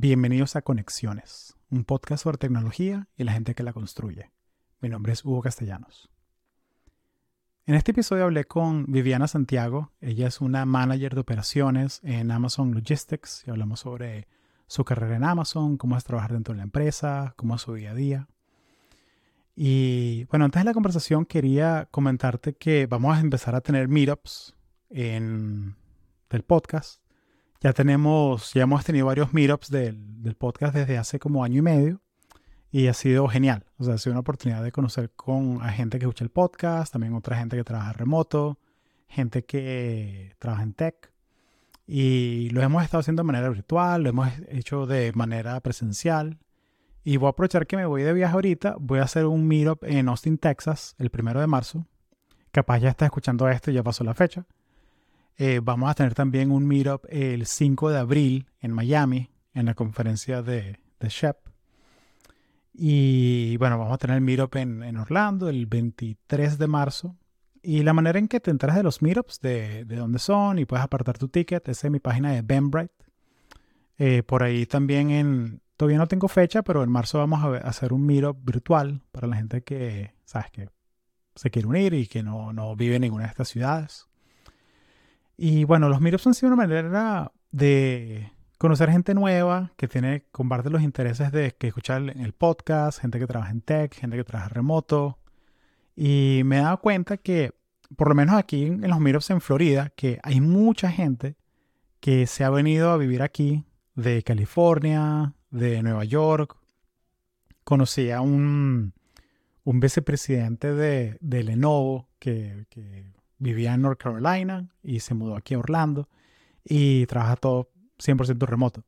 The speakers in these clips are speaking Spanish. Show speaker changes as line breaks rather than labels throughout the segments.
Bienvenidos a Conexiones, un podcast sobre tecnología y la gente que la construye. Mi nombre es Hugo Castellanos. En este episodio hablé con Viviana Santiago. Ella es una manager de operaciones en Amazon Logistics y hablamos sobre su carrera en Amazon, cómo es trabajar dentro de la empresa, cómo es su día a día. Y bueno, antes de la conversación quería comentarte que vamos a empezar a tener meetups en, del podcast ya tenemos, ya hemos tenido varios meetups del, podcast desde hace como año y medio y ha sido genial. O sea, ha sido una oportunidad de conocer con a gente que escucha el podcast, también otra gente que trabaja remoto, gente que trabaja en tech. Y lo hemos estado haciendo de manera virtual, lo hemos hecho de manera presencial. Y voy a aprovechar que me voy de viaje ahorita. Voy a hacer un meetup en Austin, Texas, el primero de marzo. Capaz ya está escuchando esto y ya pasó la fecha. Eh, vamos a tener también un meetup el 5 de abril en Miami, en la conferencia de, de SHEP. Y bueno, vamos a tener el meetup en, en, Orlando el 23 de marzo. Y la manera en que te enteras de los meetups, de, de dónde son y puedes apartar tu ticket, es en mi página de Benbright. Eh, por ahí también en... Todavía no tengo fecha, pero en marzo vamos a hacer un meetup virtual para la gente que, ¿sabes? Que se quiere unir y que no, no vive en ninguna de estas ciudades. Y bueno, los meetups han sido una manera de conocer gente nueva que tiene, comparte los intereses de que escuchar el podcast, gente que trabaja en tech, gente que trabaja remoto. Y me he dado cuenta que, por lo menos aquí en los meetups en Florida, que hay mucha gente que se ha venido a vivir aquí de California, de Nueva York. Conocí a un, un vicepresidente de, de Lenovo que, que vivía en North Carolina y se mudó aquí a Orlando y trabaja todo 100% remoto.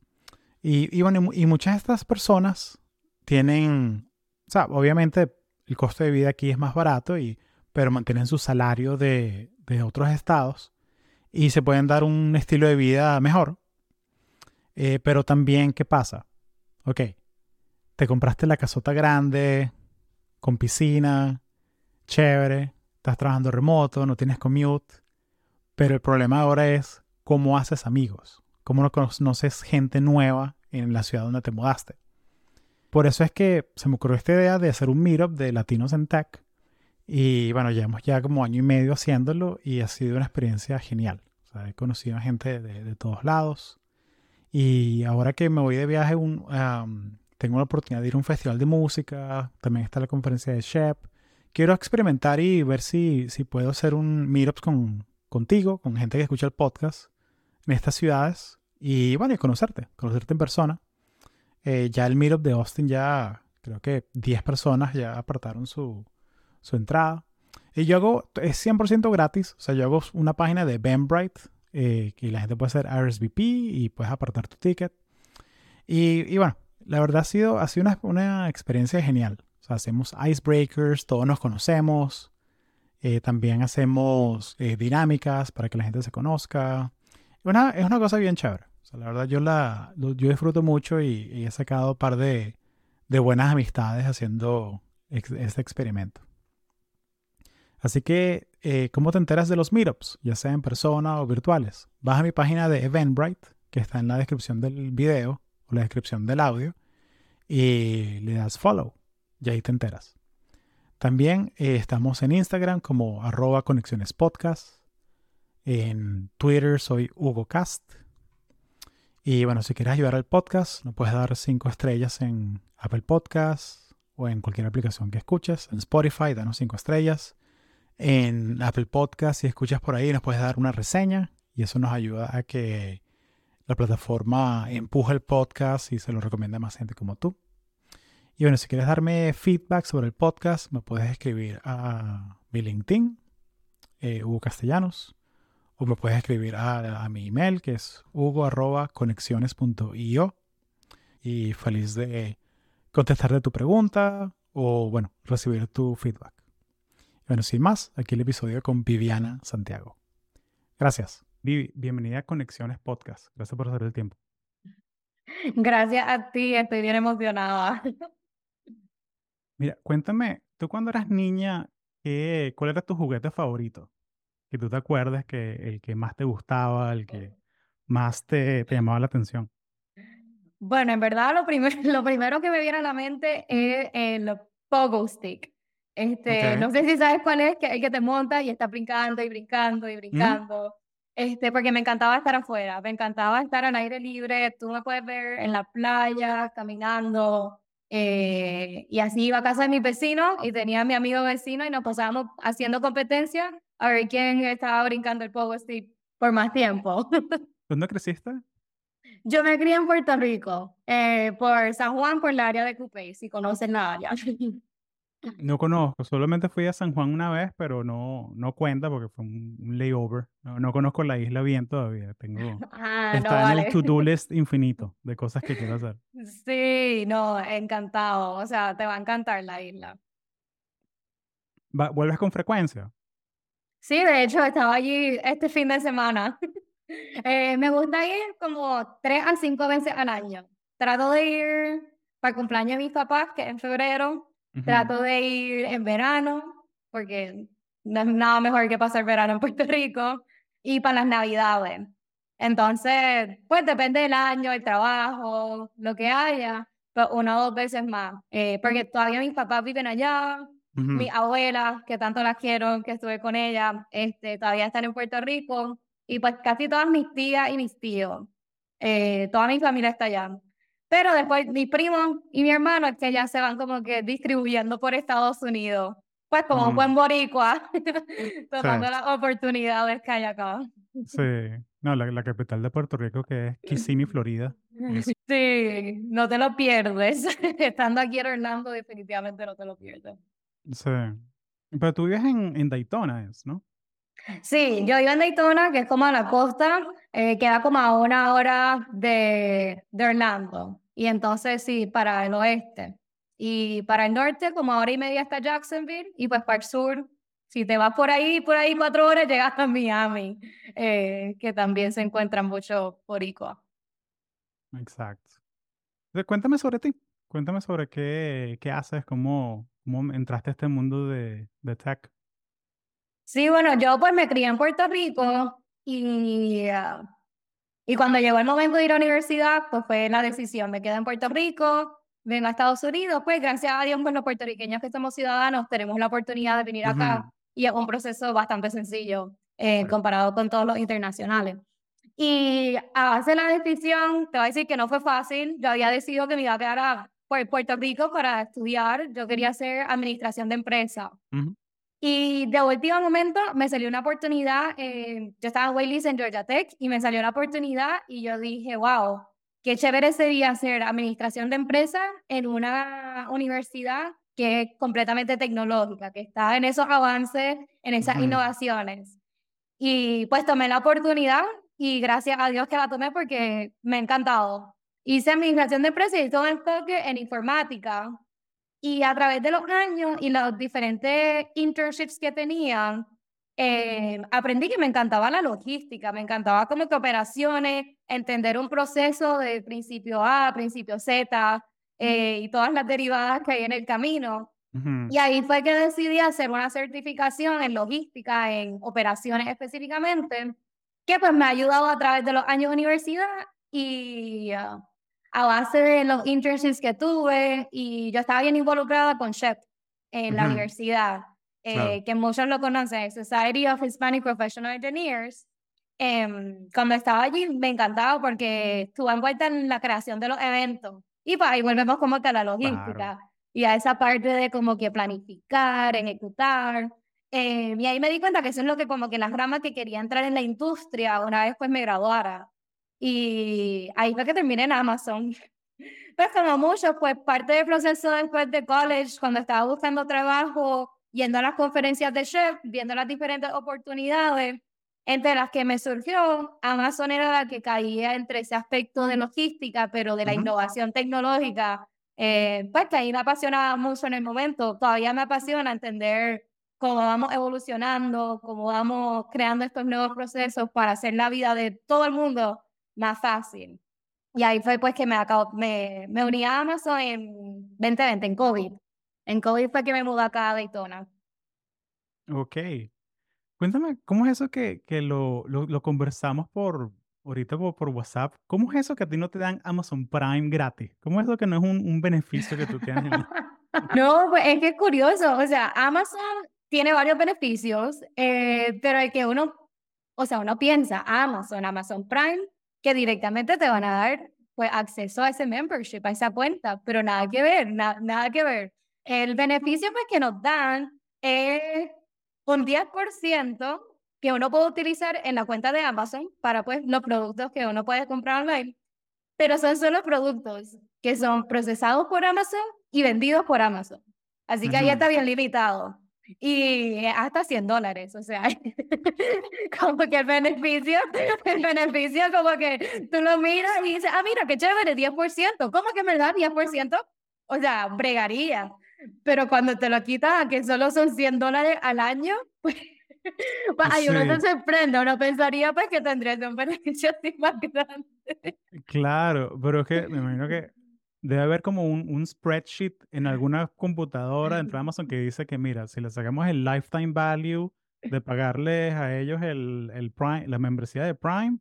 Y, y, bueno, y muchas de estas personas tienen, o sea, obviamente el costo de vida aquí es más barato, y, pero mantienen su salario de, de otros estados y se pueden dar un estilo de vida mejor. Eh, pero también, ¿qué pasa? Ok, te compraste la casota grande, con piscina, chévere, estás trabajando remoto, no tienes commute, pero el problema ahora es cómo haces amigos, cómo no conoces gente nueva en la ciudad donde te mudaste. Por eso es que se me ocurrió esta idea de hacer un meetup de latinos en tech. Y bueno, llevamos ya como año y medio haciéndolo y ha sido una experiencia genial. He conocido a gente de, todos lados. Y ahora que me voy de viaje, tengo la oportunidad de ir a un festival de música. También está la conferencia de Shep quiero experimentar y ver si, si puedo hacer un meetup con, contigo, con gente que escucha el podcast en estas ciudades y bueno, y conocerte, conocerte en persona. Eh, ya el meetup de Austin ya creo que 10 personas ya apartaron su, su entrada. Y yo hago, es 100% gratis, o sea, yo hago una página de Benbright eh, que la gente puede hacer RSVP y puedes apartar tu ticket. Y, y bueno, la verdad ha sido, ha sido una, una experiencia genial hacemos icebreakers, todos nos conocemos. Eh, también hacemos eh, dinámicas para que la gente se conozca. Una, es una cosa bien chévere. la verdad yo, la, yo disfruto mucho y, he sacado un par de, de buenas amistades haciendo este experimento. Así que, eh, ¿cómo te enteras de los meetups? Ya sea en persona o virtuales. Vas a mi página de Eventbrite, que está en la descripción del video o la descripción del audio, y le das follow y ahí te enteras. También eh, estamos en Instagram como arroba. En Twitter soy Hugo Cast. Y bueno, si quieres ayudar al podcast, nos puedes dar cinco estrellas en Apple Podcasts o en cualquier aplicación que escuches. En Spotify, danos cinco estrellas. En Apple Podcasts, si escuchas por ahí, nos puedes dar una reseña y eso nos ayuda a que la plataforma empuje el podcast y se lo recomiende a más gente como tú. Y bueno, si quieres darme feedback sobre el podcast, me puedes escribir a mi LinkedIn, eh, Hugo Castellanos, o me puedes escribir a, mi email, que es hugo.conexiones.io. Y feliz de contestarte tu pregunta o, bueno, recibir tu feedback. Y bueno, sin más, aquí el episodio con Viviana Santiago. Gracias. Vivi, bienvenida a Conexiones Podcast. Gracias por hacer el tiempo.
Gracias a ti, estoy bien emocionada.
Mira, cuéntame, tú cuando eras niña, ¿qué, ¿cuál era tu juguete favorito? Que tú te acuerdas que el que más te gustaba, el que más te, te llamaba la atención.
Bueno, en verdad lo, primer- lo primero que me viene a la mente es el pogo stick. Este,
Ok.
no sé si sabes cuál es, que el que te monta y está brincando y brincando y
Ujú.
brincando. Este, porque me encantaba estar afuera, me encantaba estar al aire libre. Tú me puedes ver en la playa, caminando. Eh, y así iba a casa de mis vecinos y tenía a mi amigo vecino y nos pasábamos haciendo competencia a ver quién estaba brincando el pogo stick por más tiempo.
¿Dónde creciste?
Yo me crié en Puerto Rico, eh, por San Juan, por el área de Cupey, si conocen la área.
No conozco, solamente fui a San Juan una vez, pero no, no cuenta porque fue un, un layover. No, no conozco la isla bien todavía. Tengo,
Ah, no
está en el to-do list infinito de cosas que quiero hacer.
Sí, no, encantado. O sea, te va a encantar la isla.
Va- ¿Vuelves con frecuencia?
Sí, de hecho, estaba allí este fin de semana. Eh, me gusta ir como tres a cinco veces al año. Trato de ir para el cumpleaños de mis papás, que es en febrero. Trato de ir en verano, porque no es nada mejor que pasar verano en Puerto Rico, y para las navidades. Entonces, pues depende del año, el trabajo, lo que haya, pues una o dos veces más. Eh, porque todavía mis papás viven allá,
Ujú.
mis abuelas, que tanto las quiero, que estuve con ellas, este, todavía están en Puerto Rico, y pues casi todas mis tías y mis tíos, eh, toda mi familia está allá. Pero después mi primo y mi hermano es que ya se van como que distribuyendo por Estados Unidos. Pues como un buen boricua,
Sí,
tomando las oportunidades que hay acá.
sí. No, la, la capital de Puerto Rico que es Kissimmee, Florida. Es,
Sí, no te lo pierdes. Estando aquí en Orlando, definitivamente no te lo pierdes.
sí. Pero tú vives en, en Daytona, ¿es, no?
Sí, yo vivo en Daytona, que es como a la costa, eh, queda como a una hora de, de Orlando. Y entonces sí, para el oeste. Y para el norte, como hora y media hasta Jacksonville. Y pues para el sur, si te vas por ahí, por ahí cuatro horas, llegas a Miami, eh, que también se encuentran muchos boricuas.
Exacto. Entonces, cuéntame sobre ti. Cuéntame sobre qué, qué haces, cómo, cómo entraste a este mundo de, de tech.
Sí, bueno, yo pues me crié en Puerto Rico y, ah, y cuando llegó el momento de ir a la universidad, pues fue la decisión, me quedé en Puerto Rico, vengo a Estados Unidos, pues gracias a Dios, pues los puertorriqueños que somos ciudadanos tenemos la oportunidad de venir acá
Ujú.
y es un proceso bastante sencillo eh, comparado con todos los internacionales. Y a base de la decisión, te voy a decir que no fue fácil, yo había decidido que me iba a quedar a Puerto Rico para estudiar, yo quería hacer administración de empresas.
Ujú.
Y de último momento me salió una oportunidad, eh, yo estaba en Waileys en Georgia Tech y me salió una oportunidad y yo dije, wow, qué chévere sería hacer administración de empresas en una universidad que es completamente tecnológica, que está en esos avances, en esas innovaciones. Y pues tomé la oportunidad y gracias a Dios que la tomé porque me ha encantado. Hice administración de empresas y hice un enfoque en informática. Y a través de los años y los diferentes internships que tenía, eh, aprendí que me encantaba la logística, me encantaba como que operaciones, entender un proceso de principio A, principio Z eh, y todas las derivadas que hay en el camino. Y ahí fue que decidí hacer una certificación en logística, en operaciones específicamente, que pues me ha ayudado a través de los años de universidad y ah, a base de los internships que tuve y yo estaba bien involucrada con SHEP en la
Ujú.
universidad,
Claro.
eh, que muchos lo conocen, Society of Hispanic Professional Engineers. Em, cuando estaba allí me encantaba porque estuve envuelta en la creación de los eventos y pues ahí volvemos como que a la
Claro.
logística y a esa parte de como que planificar, ejecutar. Eh, y ahí me di cuenta que eso es lo que como que las ramas que quería entrar en la industria una vez pues me graduara. Y ahí fue que terminé en Amazon. Pues como muchos, pues parte del proceso después de college, cuando estaba buscando trabajo, yendo a las conferencias de chef, viendo las diferentes oportunidades, entre las que me surgió, Amazon era la que caía entre ese aspecto de logística, pero de la
Ujú.
innovación tecnológica, eh, pues que ahí me apasionaba mucho en el momento. Todavía me apasiona entender cómo vamos evolucionando, cómo vamos creando estos nuevos procesos para hacer la vida de todo el mundo más fácil. Y ahí fue pues que me, acabo- me, me uní a Amazon en 2020, en COVID. En COVID fue que me mudé acá a Daytona.
Ok. Cuéntame, ¿cómo es eso que, que lo, lo, lo conversamos por, ahorita por, por WhatsApp, ¿cómo es eso que a ti no te dan Amazon Prime gratis? ¿Cómo es eso que no es un, un beneficio que tú tienes? en-
No, pues es que es curioso, o sea, Amazon tiene varios beneficios, eh, pero el que uno, o sea, uno piensa, Amazon, Amazon Prime, que directamente te van a dar pues acceso a ese membership, a esa cuenta, pero nada que ver, na- nada que ver. El beneficio pues que nos dan es un 10% que uno puede utilizar en la cuenta de Amazon para pues los productos que uno puede comprar online, pero son solo productos que son procesados por Amazon y vendidos por Amazon. Así que ahí
Ujú.
está bien limitado. Y hasta 100 dólares, o sea, como que el beneficio, el beneficio como que tú lo miras y dices, ah, mira, qué chévere, 10%, ¿cómo que me da 10%? O sea, bregaría. Pero cuando te lo quitas que solo son 100 dólares al año, pues, pues ahí uno
Sí.
se sorprende, uno pensaría pues que tendrías un beneficio así más grande.
Claro, pero es que me imagino que debe haber como un, un spreadsheet en alguna computadora dentro de Amazon que dice que, mira, si le sacamos el lifetime value de pagarles a ellos el, el Prime, la membresía de Prime,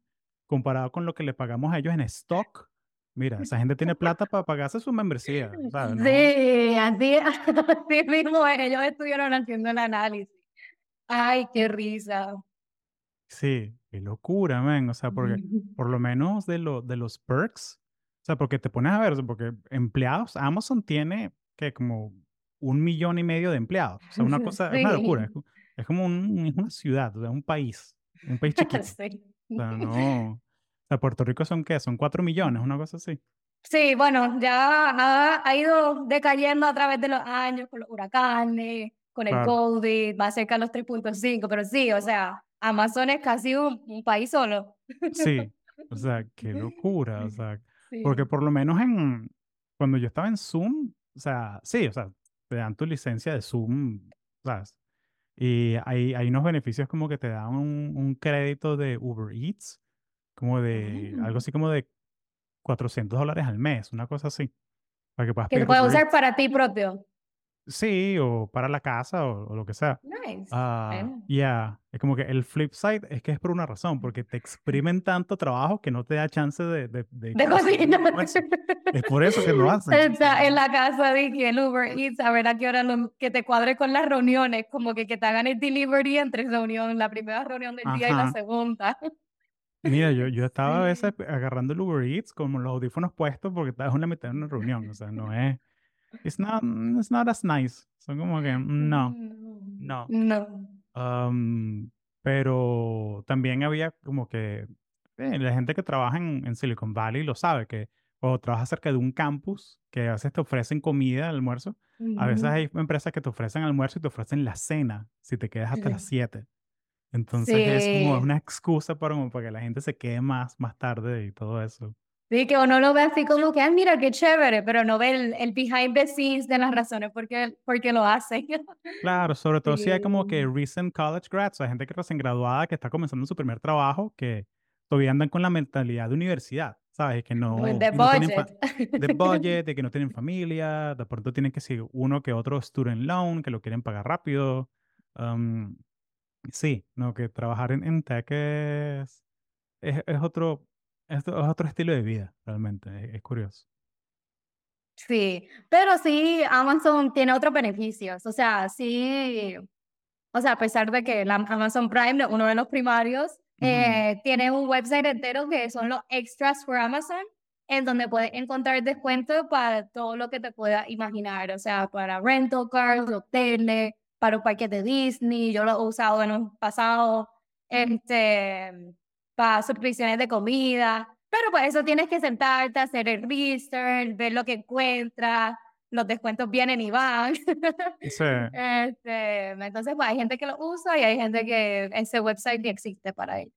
comparado con lo que le pagamos a ellos en stock, mira, esa gente tiene plata para pagarse su membresía, ¿sabes? No-
Sí, así, así mismo ellos estuvieron haciendo el análisis. Ay, qué risa.
Sí, qué locura, man. O sea, porque por lo menos de, lo, de los perks, sea, porque te pones a ver, porque empleados, Amazon tiene que como un millón y medio de empleados. O sea, una cosa, es una locura. Es,
Sí.
es como un- es una ciudad, o sea, un país, un país chiquito.
Sí.
O sea, no. O sea, Puerto Rico son qué, son cuatro millones, una cosa así.
Sí, bueno, ya ha, ha ido decayendo a través de los años con los huracanes, con el
Claro.
COVID, va cerca de los 3.5, pero sí, o sea, Amazon es casi un, un país solo.
Sí, o sea, qué locura, o sea, porque por lo menos en, cuando yo estaba en Zoom, o sea, sí, o sea, te dan tu licencia de Zoom, ¿sabes? Y hay, hay unos beneficios como que te dan un, un crédito de Uber Eats, como de, algo
Ah.
así como de 400 dólares al mes, una cosa así, para que puedas
Que
Uber
usar para ti propio.
Sí, o para la casa o, o lo que sea.
Nice.
Ah,
Bueno.
ya, es como que el flip side es que es por una razón, porque te exprimen tanto trabajo que no te da chance de, de, de
De
hacer un
cocina.
almuerzo. Es por eso que lo hacen.
Está en la casa que el Uber Eats, a ver a qué hora lo- que te cuadre con las reuniones, como que, que te hagan el delivery entre reunión, la primera reunión del día y la
Ajá.
segunda.
Mira, yo, yo estaba a veces agarrando el Uber Eats con los audífonos puestos porque estaba en la mitad de una reunión. O sea, no es. It's not, it's not as nice. Son como que, mm, no, no.
No.
Pero también había como que eh, la gente que trabaja en, en Silicon Valley lo sabe, que cuando trabajas cerca de un campus, que a veces te ofrecen comida, almuerzo, a veces hay empresas que te ofrecen almuerzo y te ofrecen la cena si te quedas hasta las
Sí.
7. Entonces es como
Sí.
una excusa para, como para que la gente se quede más, más tarde y todo eso.
Sí, que uno lo ve así como que, ah, mira, qué chévere, pero no ve el, el behind the scenes de las razones por qué, por qué lo hacen.
Claro, sobre todo si hay como que
Sí.
recent college grads, o sea, gente que recién graduada, que está comenzando su primer trabajo, que todavía andan con la mentalidad de universidad, ¿sabes? Que no,
the
y no
budget.
de budget, de que no tienen familia, de pronto tienen que seguir uno que otro student loan, que lo quieren pagar rápido. Um, sí, no, que trabajar en, en tech es, es, es otro, es, es otro estilo de vida, realmente, es, es curioso.
Sí, pero sí, Amazon tiene otros beneficios. O sea, sí, o sea, a pesar de que la Amazon Prime, uno de los primarios, eh, tiene un website entero que son los extras for Amazon, en donde puedes encontrar descuentos para todo lo que te puedas imaginar. O sea, para rental cars, hoteles, para un parque de Disney. Yo lo he usado en un pasado, este, para suscripciones de comida. Pero pues eso tienes que sentarte, hacer el research, ver lo que encuentras. Los descuentos vienen y van.
Sí.
Este, entonces, pues hay gente que lo usa y hay gente que ese website ni existe para ellos.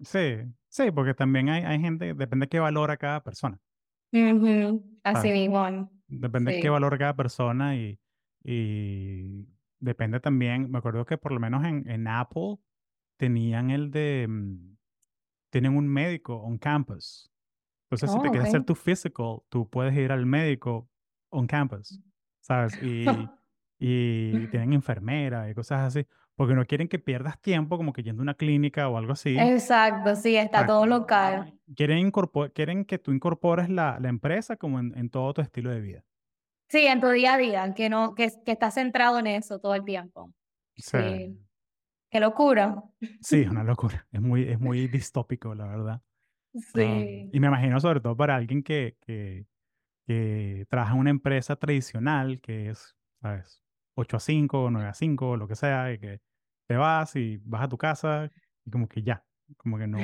Sí, sí, porque también hay, hay gente, depende de qué valora cada persona.
Ujú, Así mismo.
Depende de qué
Sí.
valora cada persona y, y depende también, me acuerdo que por lo menos en, en Apple tenían el de, mm, tienen un médico on campus. Entonces, si te
Oh,
quieres hacer tu physical, tú puedes ir al médico on campus, ¿sabes? Y, y tienen enfermera y cosas así, porque no quieren que pierdas tiempo como que yendo a una clínica o algo así.
Exacto, sí, está todo local.
Quieren, quieren que tú incorpores la, la empresa como en, en, todo tu estilo de vida.
Sí, en tu día a día, que, no, que, que estás centrado en eso todo el tiempo. Sí. Qué locura.
Sí, es una locura. Es muy, es muy distópico, la verdad. Sí. y me imagino sobre todo para alguien que, que, que trabaja en una empresa tradicional, que es, ¿sabes? 8 a 5, 9 a 5, lo que sea, y que te vas y vas a tu casa y como que ya, como que no,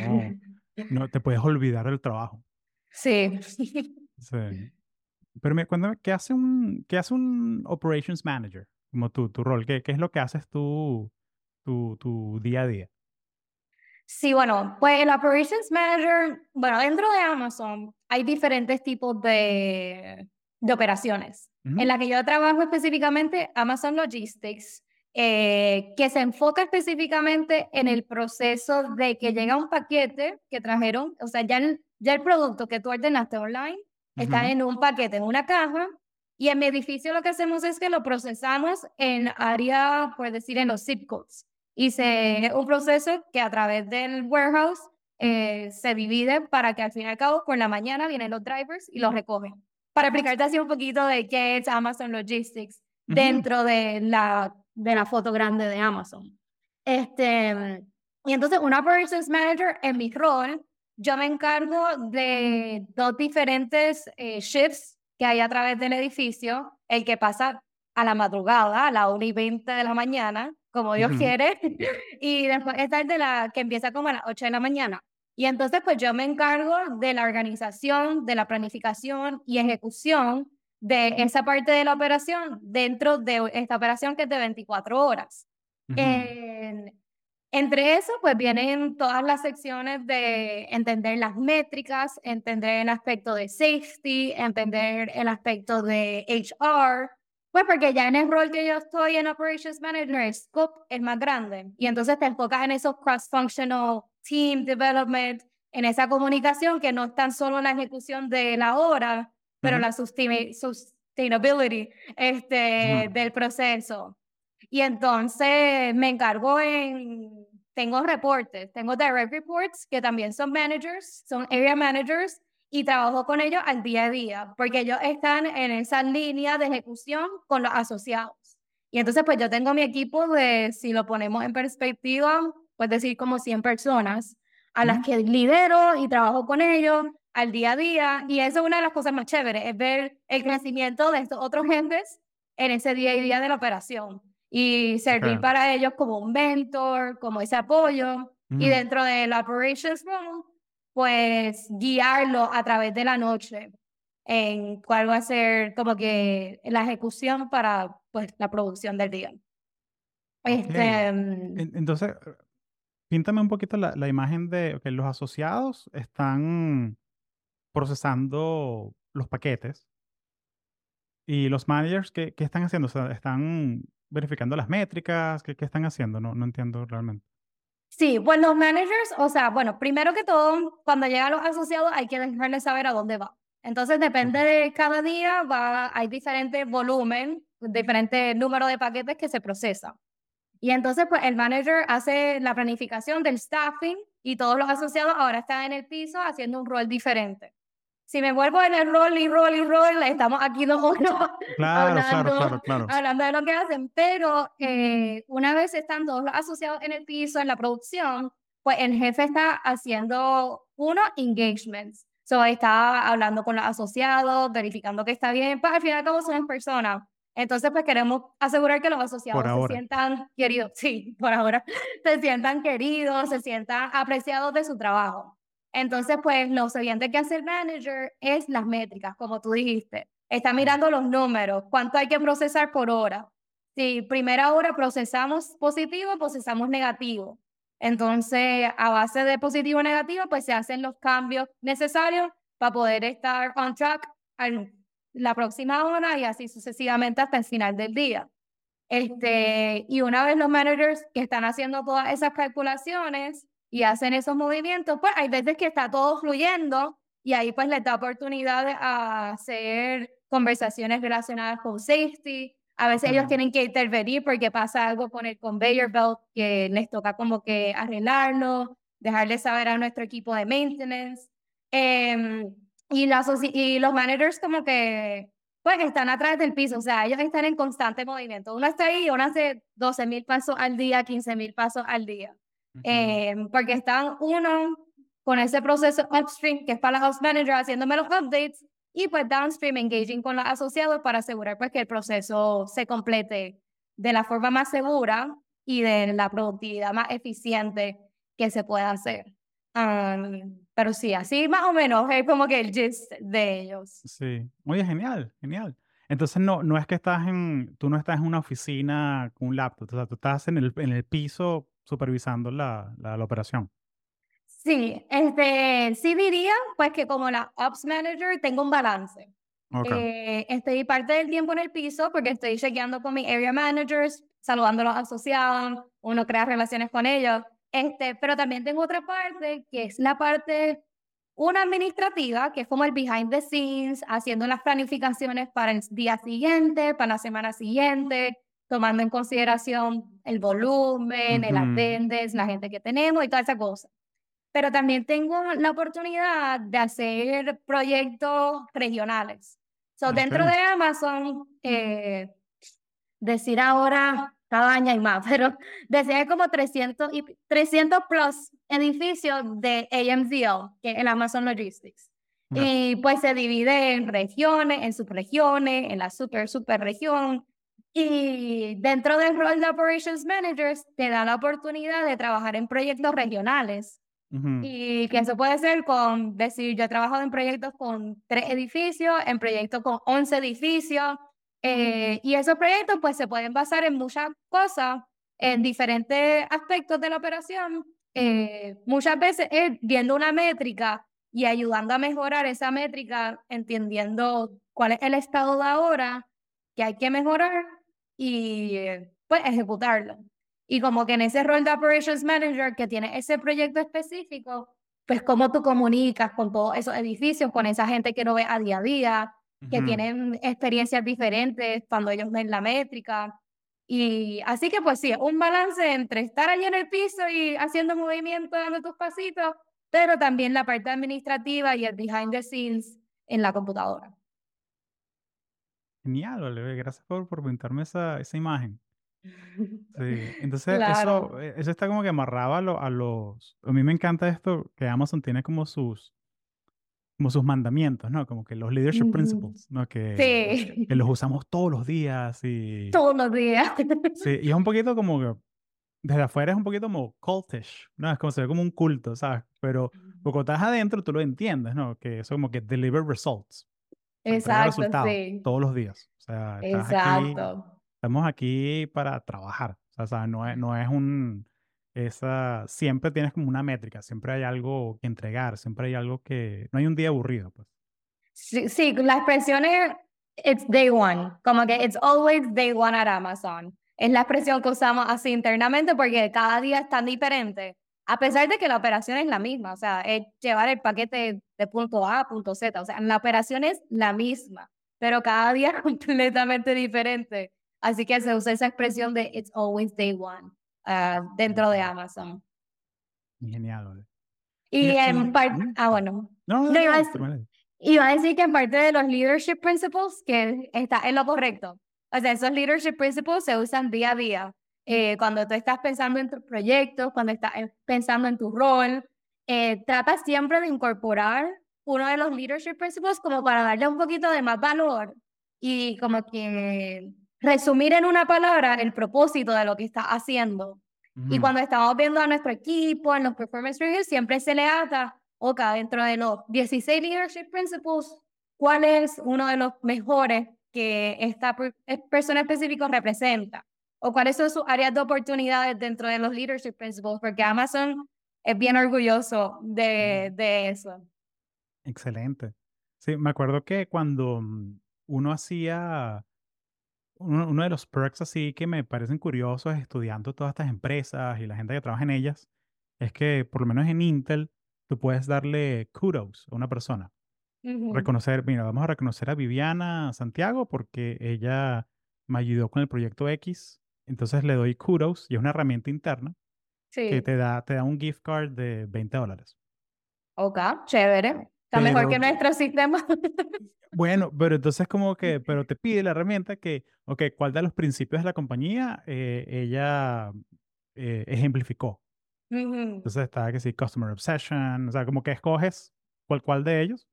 no te puedes olvidar del trabajo.
Sí.
sí. Pero me, cuéntame, ¿qué hace un, qué hace un operations manager? Como tú, tu rol, ¿qué, qué es lo que haces tú, tu, tu día a día?
Sí, bueno, pues el Operations Manager, bueno, dentro de Amazon hay diferentes tipos de, de operaciones. En la que yo trabajo específicamente, Amazon Logistics, eh, que se enfoca específicamente en el proceso de que llega un paquete que trajeron, o sea, ya el, ya el producto que tú ordenaste online está en un paquete, en una caja, y en mi edificio lo que hacemos es que lo procesamos en área, por decir, en los zip codes. Y se, es un proceso que a través del warehouse eh, se divide para que al fin y al cabo, por la mañana vienen los drivers y los recogen. Para explicarte así un poquito de qué es Amazon Logistics dentro de la, de la foto grande de Amazon. Este, y entonces, una Operations Manager en mi rol, yo me encargo de dos diferentes eh, shifts que hay a través del edificio, el que pasa a la madrugada, a la 1 y 20 de la mañana, como Dios quiere, y después está el de la que empieza como a las 8 de la mañana. Y entonces, pues yo me encargo de la organización, de la planificación y ejecución de esa parte de la operación dentro de esta operación que es de 24 horas. entre eso, pues vienen todas las secciones de entender las métricas, entender el aspecto de safety, entender el aspecto de HR, pues porque ya en el rol que yo estoy en Operations Manager, el scope es más grande. Y entonces te enfocas en esos cross-functional team development, en esa comunicación que no es tan solo la ejecución de la obra, pero la sustainability este, del proceso. Y entonces me encargo en, tengo reportes, tengo direct reports que también son managers, son area managers y trabajo con ellos al día a día, porque ellos están en esa línea de ejecución con los asociados. Y entonces pues yo tengo mi equipo de, si lo ponemos en perspectiva, pues decir como 100 personas a las que lidero y trabajo con ellos al día a día. Y eso es una de las cosas más chéveres, es ver el crecimiento de estos otros gentes en ese día a día de la operación y servir para ellos como un mentor, como ese apoyo. Y dentro del Operations Room, pues guiarlo a través de la noche en cuál va a ser como que la ejecución para pues la producción del día. Este,
mm, Entonces, Píntame un poquito la, la imagen de que los asociados están procesando los paquetes y los managers, ¿qué, qué están haciendo? O sea, ¿están verificando las métricas? ¿Qué, qué están haciendo? No, no entiendo realmente.
Sí, pues los managers, o sea, bueno, primero que todo, cuando llegan los asociados hay que dejarles saber a dónde va. Entonces, depende de cada día, va, hay diferente volumen, diferente número de paquetes que se procesan. Y entonces, pues el manager hace la planificación del staffing y todos los asociados ahora están en el piso haciendo un rol diferente. Si me vuelvo en el rol y rol y rol, estamos aquí dos
claro, hablando, claro,
hablando de lo que hacen, pero eh, una vez están todos los asociados en el piso, en la producción, pues el jefe está haciendo uno, engagements. So, está hablando con los asociados, verificando que está bien, pues al final todos son personas. Entonces, pues queremos asegurar que los asociados se sientan queridos, sí, por ahora, se sientan queridos, se sientan apreciados de su trabajo. Entonces, pues lo siguiente que hace el manager es las métricas, como tú dijiste. Está mirando los números, cuánto hay que procesar por hora. Si primera hora procesamos positivo, procesamos negativo. Entonces, a base de positivo o negativo, pues se hacen los cambios necesarios para poder estar on track al la próxima hora y así sucesivamente hasta el final del día. Este, y una vez los managers que están haciendo todas esas calculaciones y hacen esos movimientos, pues hay veces que está todo fluyendo y ahí pues les da oportunidad a hacer conversaciones relacionadas con safety, A veces ellos
Mm.
tienen que intervenir porque pasa algo con el conveyor belt que les toca como que arreglarlo, dejarle saber a nuestro equipo de maintenance. Em, y, la y los managers como que pues están atrás del piso, o sea, ellos están en constante movimiento. Uno está ahí, uno hace 12 mil pasos al día, 15 mil pasos al día.
Ujú.
Em, porque están uno con ese proceso upstream, que es para los house managers, haciéndome los updates, y pues downstream engaging con los asociados para asegurar pues que el proceso se complete de la forma más segura y de la productividad más eficiente que se pueda hacer. Um, pero sí, así más o menos es como que el gist de ellos.
Sí. Oye, genial, genial. Entonces no, no es que estás en, tú no estás en una oficina con un laptop, o sea, tú estás en el, en el piso supervisando la, la, la operación.
Sí, este, sí diría pues que como la Ops Manager tengo un balance. Eh, estoy parte del tiempo en el piso porque estoy chequeando con mis area managers, saludando a los asociados, uno crea relaciones con ellos. Este, pero también tengo otra parte que es la parte, una administrativa, que es como el behind the scenes, haciendo las planificaciones para el día siguiente, para la semana siguiente, tomando en consideración el volumen, el
Ujú.
attendance, la gente que tenemos y toda esa cosa pero también tengo la oportunidad de hacer proyectos regionales. So, dentro
Ok.
de Amazon, eh, decir ahora cada año hay más, pero decir hay como 300, y, 300 plus edificios de AMZL, que es el Amazon Logistics. Y pues se divide en regiones, en subregiones, en la super, super región. Y dentro del rol de Operations Managers, te da la oportunidad de trabajar en proyectos regionales.
Ujú.
Y que eso puede ser con, decir, yo he trabajado en proyectos con tres edificios, en proyectos con 11 edificios, eh, y esos proyectos pues se pueden basar en muchas cosas, en diferentes aspectos de la operación. Eh, muchas veces es viendo una métrica y ayudando a mejorar esa métrica, entendiendo cuál es el estado de ahora, que hay que mejorar y eh, pues ejecutarlo. Y como que en ese rol de Operations Manager que tiene ese proyecto específico, pues cómo tú comunicas con todos esos edificios, con esa gente que no ve a día a día, que
Ujú.
tienen experiencias diferentes cuando ellos ven la métrica. Y así que pues sí, un balance entre estar allí en el piso y haciendo movimiento, dando tus pasitos, pero también la parte administrativa y el behind the scenes en la computadora.
Genial, vale, gracias por, por pintarme esa, esa imagen. Sí, entonces
Claro.
eso, eh, eso está como que amarrado a, lo- a los... A mí me encanta esto que Amazon tiene como sus, como sus mandamientos, ¿no? Como que los leadership principles, ¿no? Que,
Sí,
que los usamos todos los días y...
todos los días.
Sí, y es un poquito como que... Desde afuera es un poquito como cultish, ¿no? Es como se ve como un culto, ¿sabes? Pero cuando estás adentro tú lo entiendes, ¿no? Que eso como que deliver results.
Exacto, sí.
todos los días. O sea, estás aquí...
Exacto.
Estamos aquí para trabajar. O sea. No es, no es un... Esa, siempre tienes como una métrica, siempre hay algo que entregar, siempre hay algo que... No hay un día aburrido, pues.
Sí, sí, la expresión es it's day one, como que it's always day one at Amazon. Es la expresión que usamos así internamente porque cada día es tan diferente, a pesar de que la operación es la misma, o sea, es llevar el paquete de punto A a punto Z, o sea, la operación es la misma, pero cada día es completamente diferente. Así que se usa esa expresión de it's always day one ah, dentro de Amazon.
Genial, ¿vale?
Y en parte, ah, bueno,
No, no,
No, iba a. Iba a decir que en parte de los leadership principles, que está en lo correcto. O sea, esos leadership principles se usan día a día. Eh, cuando tú estás pensando en tus proyectos, cuando estás eh, pensando en tu rol, eh, trata siempre de incorporar uno de los leadership principles como para darle un poquito de más valor y como que resumir en una palabra el propósito de lo que estás haciendo. Y
Ujú.
cuando estamos viendo a nuestro equipo en los performance reviews, siempre se le ata, ok, dentro de los 16 leadership principles, ¿cuál es uno de los mejores que esta eh, persona específica representa? ¿O cuáles son sus áreas de oportunidades dentro de los leadership principles? Porque Amazon es bien orgulloso de, de eso.
Excelente. Sí, me acuerdo que cuando mm, uno hacía, uno, uno de los perks así que me parecen curiosos estudiando todas estas empresas y la gente que trabaja en ellas, es que por lo menos en Intel tú puedes darle kudos a una persona. Reconocer, mira, vamos a reconocer a Viviana Santiago porque ella me ayudó con el proyecto X, entonces le doy kudos y es una herramienta interna que
Sí.
te da, te da un gift card de 20 dólares.
Ok, chévere. Está mejor
Pero-
que nuestro sistema.
Bueno, pero entonces como que, pero te pide la herramienta que, ok, ¿cuál de los principios de la compañía eh, ella eh, ejemplificó?
Ujú.
Entonces está que sí, Customer Obsession, o sea, como que escoges cuál, cuál de ellos.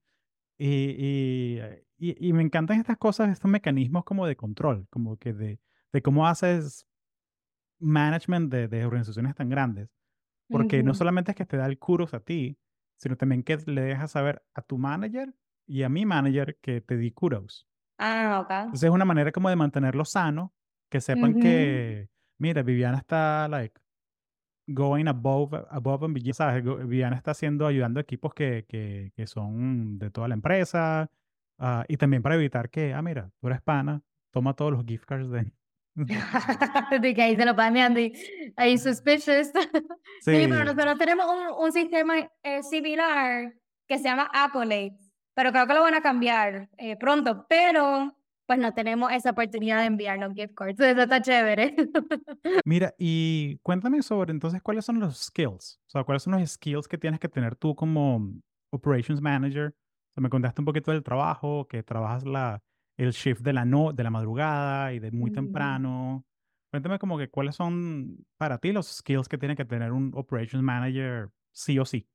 Y, y, y- y me encantan estas cosas, estos mecanismos como de control, como que de, de cómo haces management de, de organizaciones tan grandes. Porque no
Ujú.
solamente es que te da el kudos a ti, sino también que le dejas saber a tu manager y a mi manager que te di kudos.
Ah, ok.
Entonces es una manera como de mantenerlo sano, que sepan
Ujú.
que, mira, Viviana está like going above, above and beyond, ¿sabes? Viviana está haciendo, ayudando a equipos que, que, que son de toda la empresa ah, y también para evitar que, ah, mira, tú eres pana, toma todos los gift cards de...
De que ahí se lo panean de ahí suspicious. Sí,
Sí,
pero nosotros tenemos un, un sistema eh, similar que se llama Accolades, pero creo que lo van a cambiar eh, pronto, pero pues no tenemos esa oportunidad de enviarnos gift cards. Eso está chévere.
Mira, y cuéntame sobre entonces cuáles son los skills, o sea, cuáles son los skills que tienes que tener tú como operations manager. O sea, me contaste un poquito del trabajo, que trabajas la, el shift de la, no, de la madrugada y de muy
Mm.
temprano. Cuéntame como que cuáles son para ti los skills que tiene que tener un operations manager sí o sí.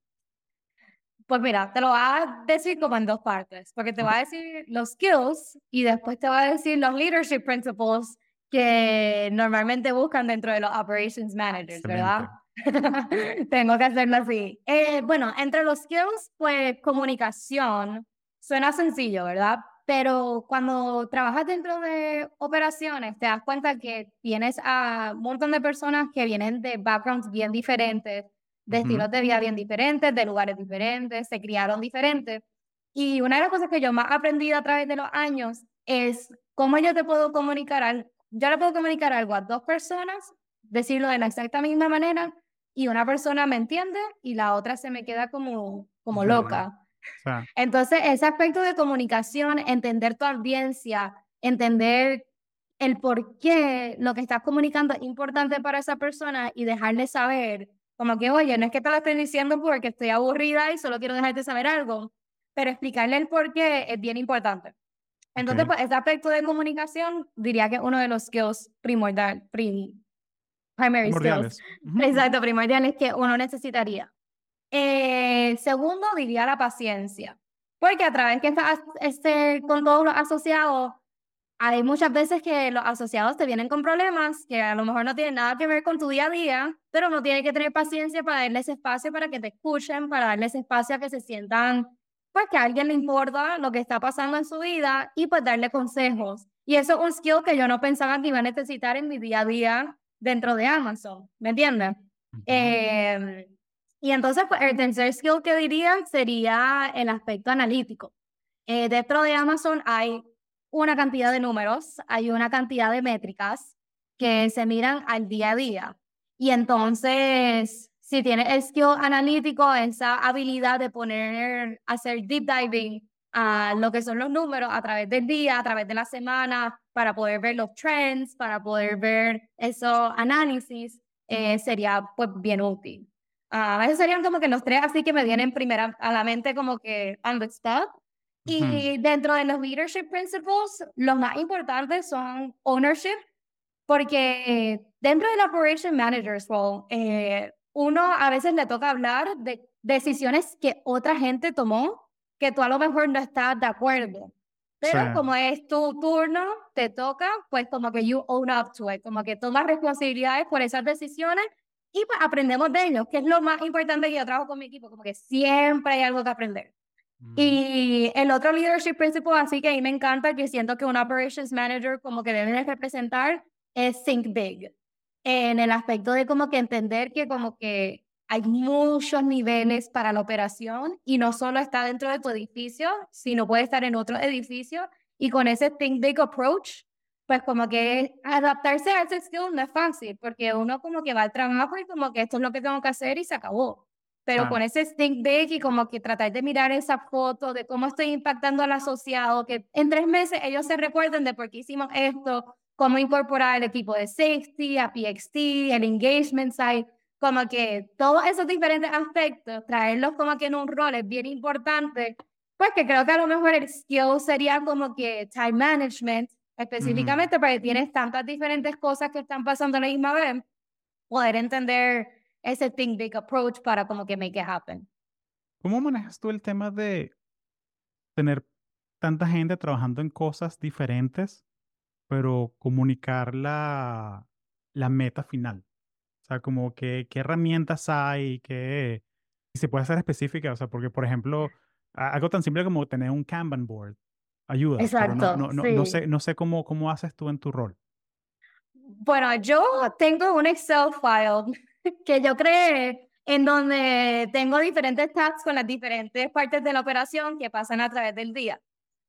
Pues mira, te lo voy a decir como en dos partes, porque te voy a decir los skills y después te voy a decir los leadership principles que normalmente buscan dentro de los operations managers, ¿verdad? Tengo que hacerlo así. Eh, bueno, entre los skills, pues comunicación suena sencillo, ¿verdad? Pero cuando trabajas dentro de operaciones, te das cuenta que tienes a un montón de personas que vienen de backgrounds bien diferentes, de estilos de vida bien diferentes, de lugares diferentes, se criaron diferentes. Y una de las cosas que yo más he aprendido a través de los años es cómo yo te puedo comunicar, al- yo le puedo comunicar algo a dos personas, decirlo de la exacta misma manera, y una persona me entiende y la otra se me queda como, como loca.
Sea,
Entonces, ese aspecto de comunicación, entender tu audiencia, entender el por qué lo que estás comunicando es importante para esa persona y dejarle saber, como que, oye, no es que te lo estoy diciendo porque estoy aburrida y solo quiero dejarte saber algo, pero explicarle el por qué es bien importante. Entonces,
Ok.
pues, ese aspecto de comunicación diría que es uno de los skills primordial, prim- primary skills. Exacto, primordiales que uno necesitaría. Eh, segundo, diría la paciencia. Porque a través que estás este, con todos los asociados, hay muchas veces que los asociados te vienen con problemas que a lo mejor no tienen nada que ver con tu día a día, pero uno tiene que tener paciencia para darles espacio para que te escuchen, para darles espacio a que se sientan, pues que a alguien le importa lo que está pasando en su vida y pues darle consejos. Y eso es un skill que yo no pensaba que iba a necesitar en mi día a día dentro de Amazon, ¿me entiendes? Eh, y entonces, pues, el tercer skill que diría sería el aspecto analítico. Eh, dentro de Amazon hay una cantidad de números, hay una cantidad de métricas que se miran al día a día. Y entonces, si tienes el skill analítico, esa habilidad de poner, hacer deep diving a lo que son los números a través del día, a través de la semana, para poder ver los trends, para poder ver esos análisis, eh, sería pues bien útil. Ah, esos serían como que los tres así que me vienen primera a la mente como que on the spot. Y dentro de los leadership principles, los más importantes son ownership, porque dentro del operation manager's role, eh, uno a veces le toca hablar de decisiones que otra gente tomó, que tú a lo mejor no estás de acuerdo. Pero
Sí.
como es tu turno, te toca, pues como que you own up to it, como que tomas responsabilidades por esas decisiones y pues aprendemos de ellos, que es lo más importante que yo trabajo con mi equipo, como que siempre hay algo que aprender.
Ujú.
Y el otro leadership principle, así que a mí me encanta, que siento que un operations manager como que debe de representar, es think big. En el aspecto de como que entender que como que hay muchos niveles para la operación y no solo está dentro de tu edificio, sino puede estar en otro edificio. Y con ese think big approach, pues como que adaptarse a ese skill no es fácil, porque uno como que va al trabajo y como que esto es lo que tengo que hacer y se acabó. Pero
Claro.
con ese think big y como que tratar de mirar esa foto de cómo estoy impactando al asociado, que en tres meses ellos se recuerden de por qué hicimos esto, cómo incorporar el equipo de safety, a PXT, el engagement side, como que todos esos diferentes aspectos, traerlos como que en un rol es bien importante, pues que creo que a lo mejor el skill sería como que time management, específicamente porque tienes tantas diferentes cosas que están pasando a la misma vez, poder entender ese think big approach para como que make it happen.
¿Cómo manejas tú el tema de tener tanta gente trabajando en cosas diferentes, pero comunicar la, la meta final? O sea, como que qué herramientas hay, qué y se puede hacer específica, o sea, porque por ejemplo, algo tan simple como tener un Kanban board ayuda.
Exacto.
no, no, no, sé, no sé cómo, cómo haces tú en tu rol.
Bueno, yo tengo un Excel file que yo creé en donde tengo diferentes tabs con las diferentes partes de la operación que pasan a través del día.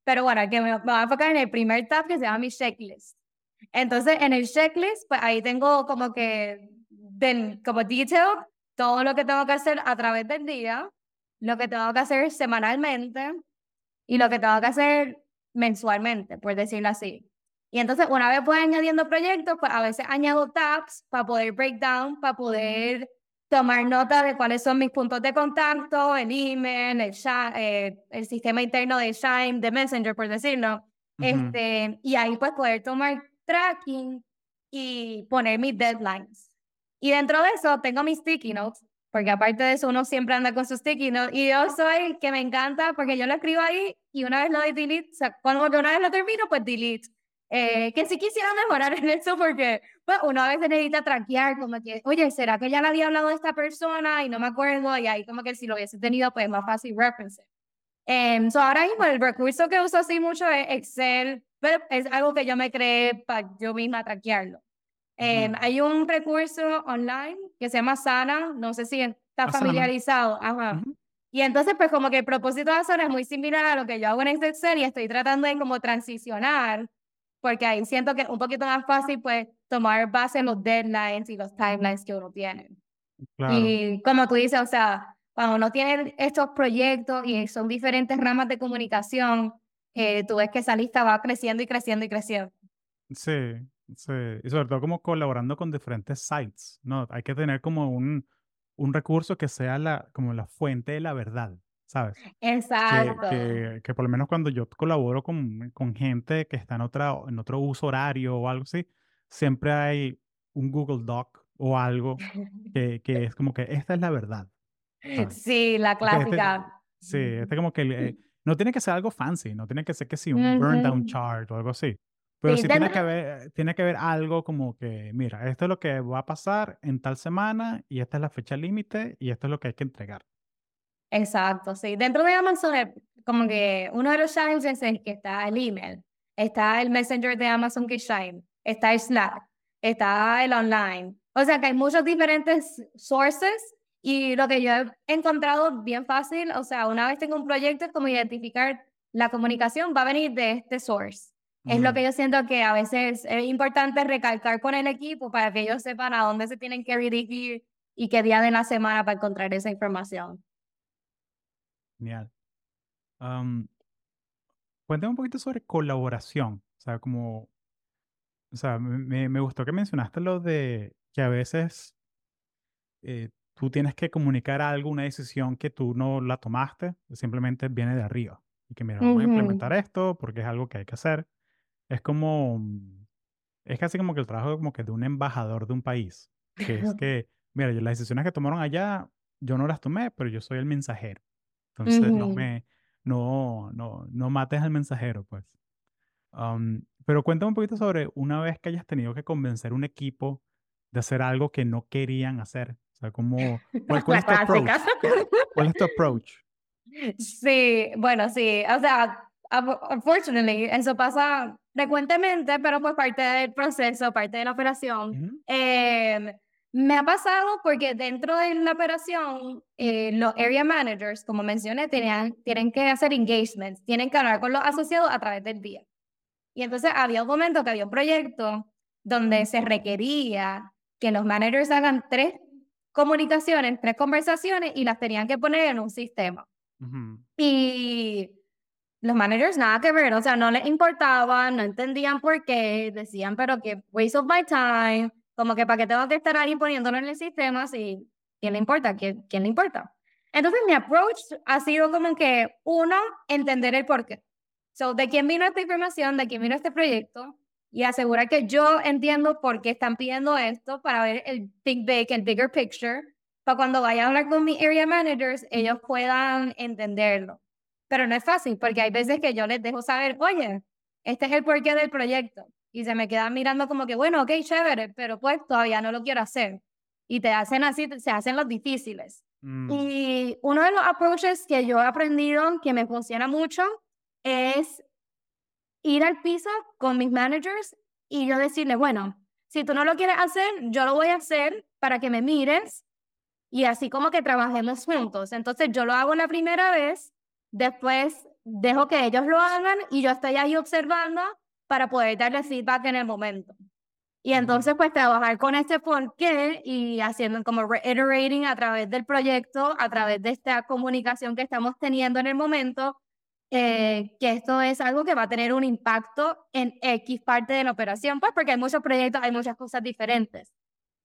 Pero bueno, que me, me voy a enfocar en el primer tab que se llama mi checklist. Entonces, en el checklist, pues ahí tengo como que, del, como detail, todo lo que tengo que hacer a través del día, lo que tengo que hacer semanalmente y lo que tengo que hacer mensualmente, por decirlo así. Y entonces, una vez voy añadiendo proyectos, pues a veces añado tabs para poder breakdown, para poder tomar nota de cuáles son mis puntos de contacto, el email, el, eh, el sistema interno de Shine, de Messenger, por decirlo. este, y ahí pues poder tomar tracking y poner mis deadlines. Y dentro de eso tengo mis sticky notes, porque aparte de eso uno siempre anda con sus sticky notes. Y yo soy que me encanta porque yo lo escribo ahí y una vez lo doy delete, o sea, cuando una vez lo termino, pues delete. Eh, que sí quisiera mejorar en eso porque pues, uno a veces necesita traquear, como que, oye, ¿será que ya le había hablado de esta persona y no me acuerdo? Y ahí como que si lo hubiese tenido, pues más fácil reference. Um, so ahora mismo el recurso que uso así mucho es Excel, pero es algo que yo me creé para yo misma traquearlo. Em, hay un recurso online que se llama Sana, no sé si está familiarizado. Ajá. Y entonces, pues como que el propósito de Sana es muy similar a lo que yo hago en Excel y estoy tratando de como transicionar porque ahí siento que es un poquito más fácil, pues, tomar base en los deadlines y los timelines que uno tiene. Y como tú dices, o sea, cuando uno tiene estos proyectos y son diferentes ramas de comunicación, eh, tú ves que esa lista va creciendo y creciendo y creciendo.
Sí, sí. Y sobre todo como colaborando con diferentes sites, ¿no? Hay que tener como un, un recurso que sea la, como la fuente de la verdad. ¿sabes?
Exacto.
Que, que, por lo menos cuando yo colaboro con, con, gente que está en, otra, en otro uso horario o algo así, siempre hay un Google Doc o algo que, que es como que esta es la verdad.
Sí, la este clásica.
sí, este como que eh, no tiene que ser algo fancy, no tiene que ser que sí, un burn down chart o algo así. Pero sí, tiene, que haber, tiene que haber algo como que, mira, esto es lo que va a pasar en tal semana y esta es la fecha límite y esto es lo que hay que entregar.
Exacto, sí. Dentro de Amazon, eh, como que uno de los challenges es que está el email, está el Messenger de Amazon que Shine, está el Slack, está el online. O sea que hay muchos diferentes sources y lo que yo he encontrado bien fácil, o sea, una vez tengo un proyecto es como identificar la comunicación va a venir de este source. Es lo que yo siento que a veces es importante recalcar con el equipo para que ellos sepan a dónde se tienen que dirigir y qué día de la semana para encontrar esa información.
Genial. cuéntame un poquito sobre colaboración. O sea, como, o sea, me, me gustó que mencionaste lo de que a veces eh, tú tienes que comunicar algo, una decisión que tú no la tomaste, simplemente viene de arriba. Y que, mira, vamos a implementar esto porque es algo que hay que hacer. Es como, es casi como que el trabajo como que de un embajador de un país. Que es que, mira, las decisiones que tomaron allá, yo no las tomé, pero yo soy el mensajero. Entonces, no me, no, no, no mates al mensajero, pues. pero cuéntame un poquito sobre una vez que hayas tenido que convencer un equipo de hacer algo que no querían hacer. O sea, como, ¿cuál, es tu approach? ¿Cuál es tu approach?
Sí, bueno, sí. O sea, unfortunately, eso pasa frecuentemente, pero por parte del proceso, parte de la operación. Me ha pasado porque dentro de la operación, eh, los area managers, como mencioné, tenían, tienen que hacer engagements, tienen que hablar con los asociados a través del día. Y entonces había un momento que había un proyecto donde se requería que los managers hagan tres comunicaciones, tres conversaciones y las tenían que poner en un sistema. Y los managers nada que ver, o sea, no les importaba, no entendían por qué, decían, pero que waste of my time, como que para qué tengo que estar ahí poniéndolo en el sistema si quién le importa, quién, quién le importa. Entonces mi approach ha sido como que, uno, entender el por qué. So, de quién vino esta información, de quién vino este proyecto, y asegurar que yo entiendo por qué están pidiendo esto para ver el big big, el bigger picture, para cuando vaya a hablar con mis area managers, ellos puedan entenderlo. Pero no es fácil, porque hay veces que yo les dejo saber, oye, este es el porqué del proyecto. Y se me quedan mirando como que, bueno, ok, chévere, pero pues todavía no lo quiero hacer. Y te hacen así, se hacen los difíciles. Mm. Y uno de los approaches que yo he aprendido que me funciona mucho es ir al piso con mis managers y yo decirle, bueno, si tú no lo quieres hacer, yo lo voy a hacer para que me mires y así como que trabajemos juntos. Entonces yo lo hago la primera vez, después dejo que ellos lo hagan y yo estoy ahí observando para poder darle feedback en el momento. Y entonces pues trabajar con este porqué y haciendo como reiterating a través del proyecto, a través de esta comunicación que estamos teniendo en el momento, eh, que esto es algo que va a tener un impacto en X parte de la operación, pues porque hay muchos proyectos, hay muchas cosas diferentes.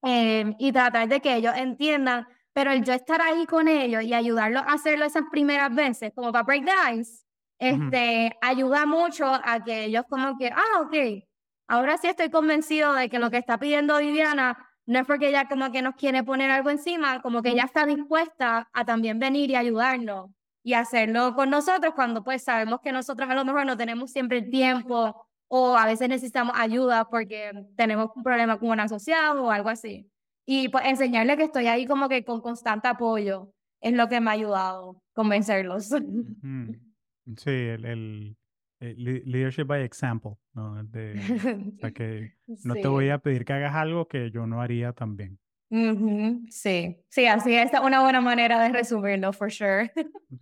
Em, y tratar de que ellos entiendan, pero el yo estar ahí con ellos y ayudarlos a hacerlo esas primeras veces, como para break the ice, este, ayuda mucho a que ellos como que, ah, ok, ahora sí estoy convencido de que lo que está pidiendo Viviana no es porque ella como que nos quiere poner algo encima, como que ella está dispuesta a también venir y ayudarnos y hacerlo con nosotros cuando pues sabemos que nosotros a lo mejor no tenemos siempre el tiempo o a veces necesitamos ayuda porque tenemos un problema con un asociado o algo así. Y pues enseñarle que estoy ahí como que con constante apoyo es lo que me ha ayudado convencerlos.
Sí, el, el, leadership by example, ¿no? De, o sea que no te voy a pedir que hagas algo que yo no haría también.
Sí, sí, así es una buena manera de resumirlo, for sure.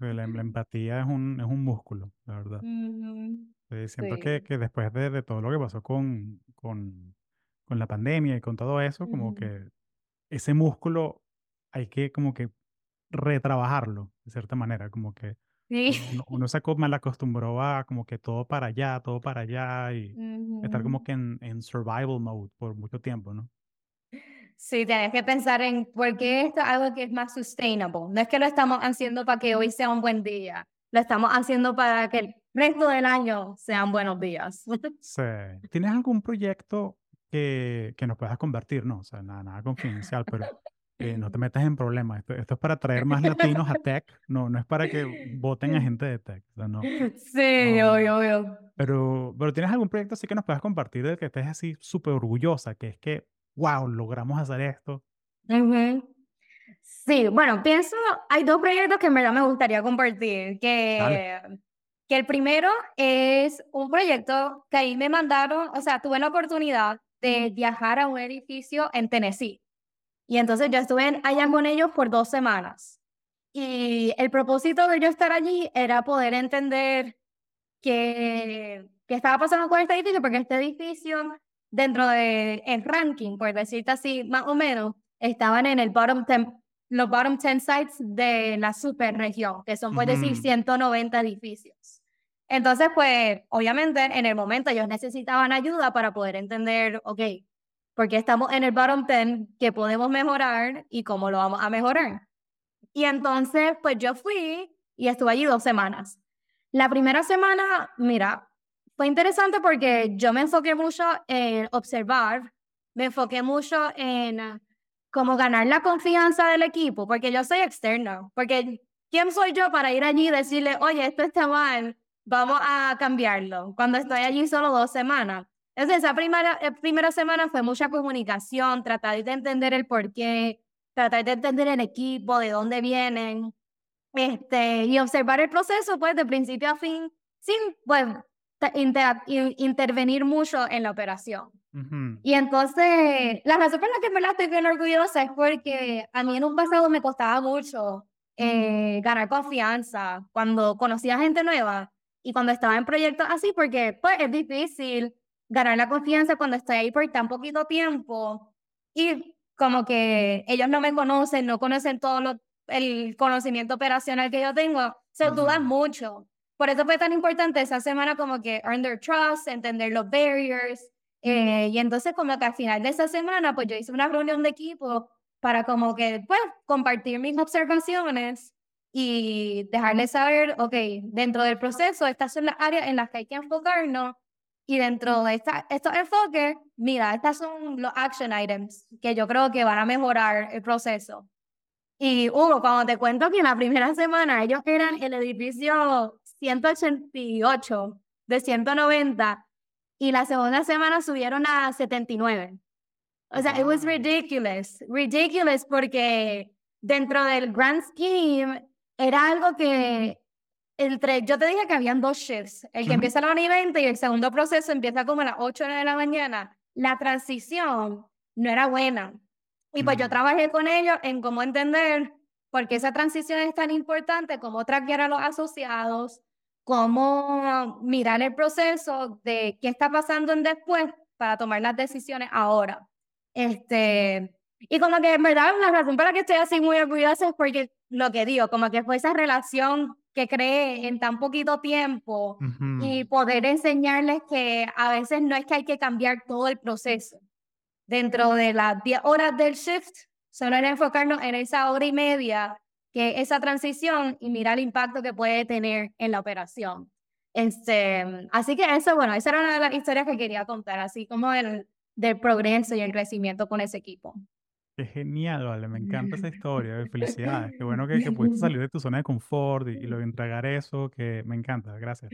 La, empatía es un, es un músculo, la verdad. siento que, que después de, de, todo lo que pasó con, con, con la pandemia y con todo eso, como que ese músculo hay que como que retrabajarlo, de cierta manera, como que uno, se mal acostumbró a como que todo para allá, todo para allá y estar como que en, en survival mode por mucho tiempo, ¿no?
Sí, tienes que pensar en por qué esto es algo que es más sustainable. No es que lo estamos haciendo para que hoy sea un buen día, lo estamos haciendo para que el resto del año sean buenos días.
Sí. ¿Tienes algún proyecto que, que nos puedas convertir? No, o sea, nada, nada confidencial, pero no te metas en problemas. Esto, esto, es para traer más latinos a tech, no, no es para que voten a gente de tech. O sea, no,
sí, obvio, obvio.
Pero, pero ¿tienes algún proyecto así que nos puedas compartir del que estés así súper orgullosa? Que es que wow, logramos hacer esto.
Sí, bueno, pienso, hay dos proyectos que en verdad me gustaría compartir, que, que el primero es un proyecto que ahí me mandaron, o sea, tuve la oportunidad de viajar a un edificio en Tennessee. Y entonces yo estuve allá con ellos por dos semanas. Y el propósito de yo estar allí era poder entender qué, qué estaba pasando con este edificio, porque este edificio dentro del el ranking, por decirte así, más o menos, estaban en el bottom 10, los bottom 10 sites de la super región, que son, por decir, 190 edificios. Entonces, pues, obviamente, en el momento ellos necesitaban ayuda para poder entender, ok, porque estamos en el bottom 10, qué podemos mejorar y cómo lo vamos a mejorar. Y entonces, pues yo fui y estuve allí dos semanas. La primera semana, mira, fue interesante porque yo me enfoqué mucho en observar, me enfoqué mucho en cómo ganar la confianza del equipo, porque yo soy externo, porque ¿quién soy yo para ir allí y decirle, oye, esto está mal, vamos a cambiarlo, cuando estoy allí solo dos semanas? Entonces, esa primera, eh, primera semana fue mucha comunicación, tratar de entender el porqué, tratar de entender el equipo, de dónde vienen, este, y observar el proceso, pues, de principio a fin, sin, pues, intervenir mucho en la operación. Y entonces, la razón por la que me la estoy bien orgullosa es porque a mí en un pasado me costaba mucho eh, ganar confianza cuando conocía gente nueva y cuando estaba en proyectos así, porque pues es difícil ganar la confianza cuando estoy ahí por tan poquito tiempo y como que ellos no me conocen, no conocen todo lo, el conocimiento operacional que yo tengo, se dudan mucho. por eso fue tan importante esa semana como que earn their trust, entender los barriers. Eh, y entonces como que al final de esa semana, pues yo hice una reunión de equipo para como que, pues, compartir mis observaciones y dejarles saber, ok, dentro del proceso, estas son las áreas en las que hay que enfocarnos y dentro de esta, estos enfoques, mira, estas son los action items que yo creo que van a mejorar el proceso. Y Hugo, cuando te cuento que en la primera semana ellos eran el edificio 188 de 190 y la segunda semana subieron a 79. O sea, it was ridiculous, ridiculous porque dentro del grand scheme era algo que entre, yo te dije que habían dos shifts, el que empieza a las 1 y 20 y el segundo proceso empieza como a las 8 de la mañana. La transición no era buena. Y pues yo trabajé con ellos en cómo entender por qué esa transición es tan importante, cómo traquear a los asociados, cómo mirar el proceso de qué está pasando en después para tomar las decisiones ahora. Este, y como que en verdad la razón para que estoy así muy orgullosa es porque lo que digo, como que fue esa relación que creé en tan poquito tiempo y poder enseñarles que a veces no es que hay que cambiar todo el proceso. Dentro de las 10 horas del shift, solo era enfocarnos en esa hora y media, que esa transición y mirar el impacto que puede tener en la operación. Este, así que eso, bueno, esa era una de las historias que quería contar, así como el, del progreso y el crecimiento con ese equipo.
Qué genial, vale, me encanta esa historia, felicidades, qué bueno que, que pudiste salir de tu zona de confort y, y lo entregar eso, que me encanta, gracias.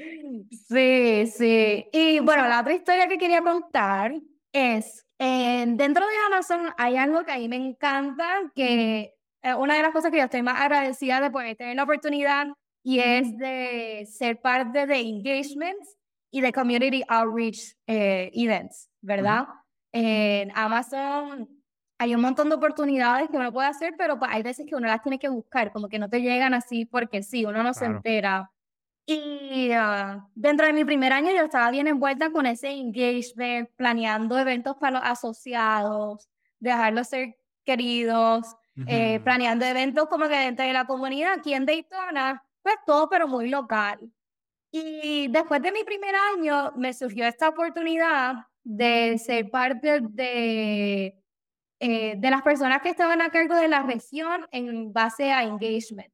Sí, sí. Y bueno, la otra historia que quería contar es, eh, dentro de Amazon hay algo que a mí me encanta, que eh, una de las cosas que yo estoy más agradecida de poder tener la oportunidad y es de ser parte de engagements y de community outreach eh, events, ¿verdad? En Amazon hay un montón de oportunidades que uno puede hacer, pero pues, hay veces que uno las tiene que buscar, como que no te llegan así porque sí, uno no se entera. Y ah, dentro de mi primer año yo estaba bien envuelta con ese engagement, planeando eventos para los asociados, dejarlos ser queridos, eh, planeando eventos como que dentro de la comunidad aquí en Daytona, pues todo pero muy local. Y después de mi primer año me surgió esta oportunidad de ser parte de, eh, de las personas que estaban a cargo de la región en base a engagement.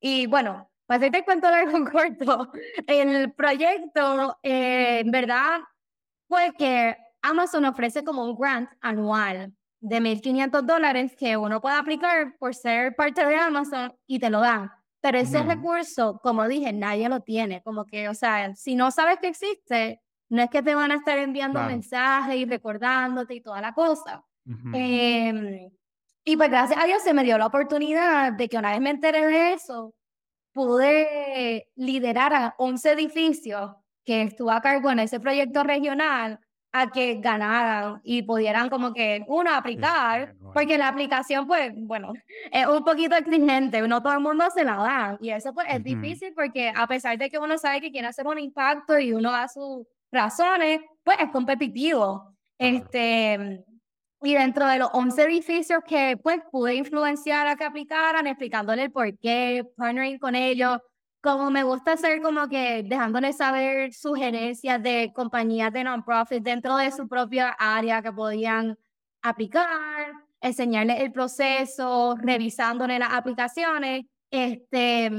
Y bueno, para hacerte cuento largo corto, el proyecto, eh, en verdad, fue que Amazon ofrece como un grant anual de 1.500 dólares que uno puede aplicar por ser parte de Amazon y te lo dan. Pero ese recurso, como dije, nadie lo tiene. Como que, o sea, si no sabes que existe, no es que te van a estar enviando mensajes y recordándote y toda la cosa. Em, y pues gracias a Dios se me dio la oportunidad de que una vez me enteré de eso, pude liderar a 11 edificios que estuvo a cargo en ese proyecto regional a que ganaran y pudieran como que, uno, aplicar, porque la aplicación, pues, bueno, es un poquito exigente, no todo el mundo se la da, y eso pues es difícil porque a pesar de que uno sabe que quiere hacer un impacto y uno da sus razones, pues es competitivo. Este, y dentro de los 11 edificios que pues pude influenciar a que aplicaran, explicándole el por qué, partnering con ellos, como me gusta hacer como que dejándoles saber sugerencias de compañías de non-profit dentro de su propia área que podían aplicar, enseñarles el proceso, revisándole las aplicaciones, este,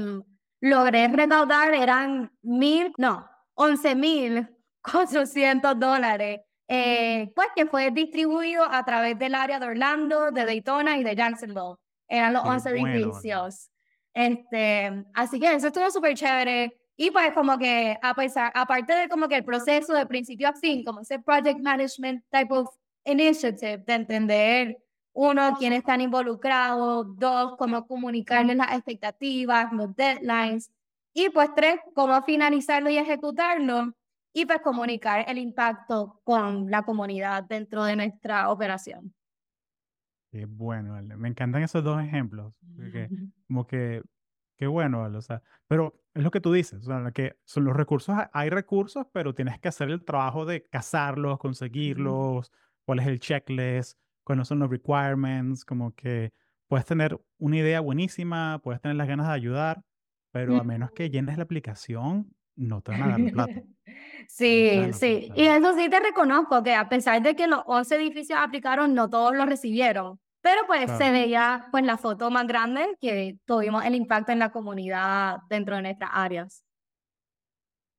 logré recaudar, eran mil, no, once mil cuatrocientos dólares, eh, pues que fue distribuido a través del área de Orlando, de Daytona y de Jacksonville. Eran los once edificios. Este, así que eso estuvo súper chévere. Y pues como que a pesar, aparte de como que el proceso de principio a fin, como ese project management type of initiative, de entender, uno, quiénes están involucrados, dos, cómo comunicarles las expectativas, los deadlines, y pues tres, cómo finalizarlo y ejecutarlo, y pues comunicar el impacto con la comunidad dentro de nuestra operación.
Qué bueno, Me encantan esos dos ejemplos. Porque como que, qué bueno, ¿vale? O sea, pero es lo que tú dices, o sea, que son los recursos, hay recursos, pero tienes que hacer el trabajo de cazarlos, conseguirlos, cuál es el checklist, cuáles son los requirements, como que puedes tener una idea buenísima, puedes tener las ganas de ayudar, pero a menos que llenes la aplicación, no te van a dar la plata.
Sí, sí. Y eso sí te reconozco, que a pesar de que los 11 edificios aplicaron, no todos lo recibieron. Pero pues se veía pues la foto más grande que tuvimos el impacto en la comunidad dentro de nuestras áreas.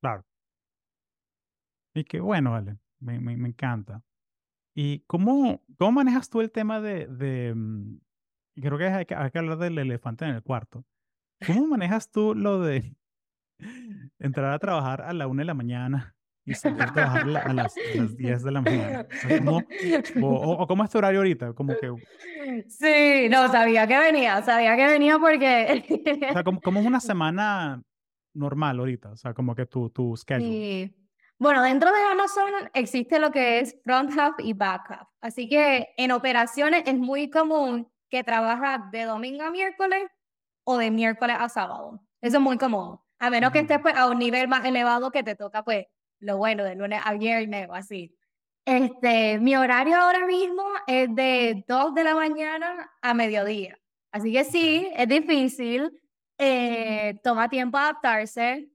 Claro. Y qué bueno, vale. Me, me, me encanta. ¿Y cómo, cómo manejas tú el tema de, de mm, creo que hay, que hay que hablar del elefante en el cuarto. ¿Cómo manejas tú lo de entrar a trabajar a la una de la mañana y salir a trabajar a las, a las 10 de la mañana? O, cómo es tu horario ahorita? Como que...
Sí, no, sabía que venía, sabía que venía porque...
o sea, ¿cómo, es una semana normal ahorita? O sea, como que tu, tu schedule.
Sí. Bueno, dentro de Amazon existe lo que es front half y back half. Así que en operaciones es muy común que trabajas de domingo a miércoles o de miércoles a sábado. Eso es muy común. A menos que estés pues, a un nivel más elevado que te toca, pues, lo bueno, de lunes a viernes o así. Este, mi horario ahora mismo es de 2 de la mañana a mediodía. Así que sí, es difícil, eh, toma tiempo adaptarse,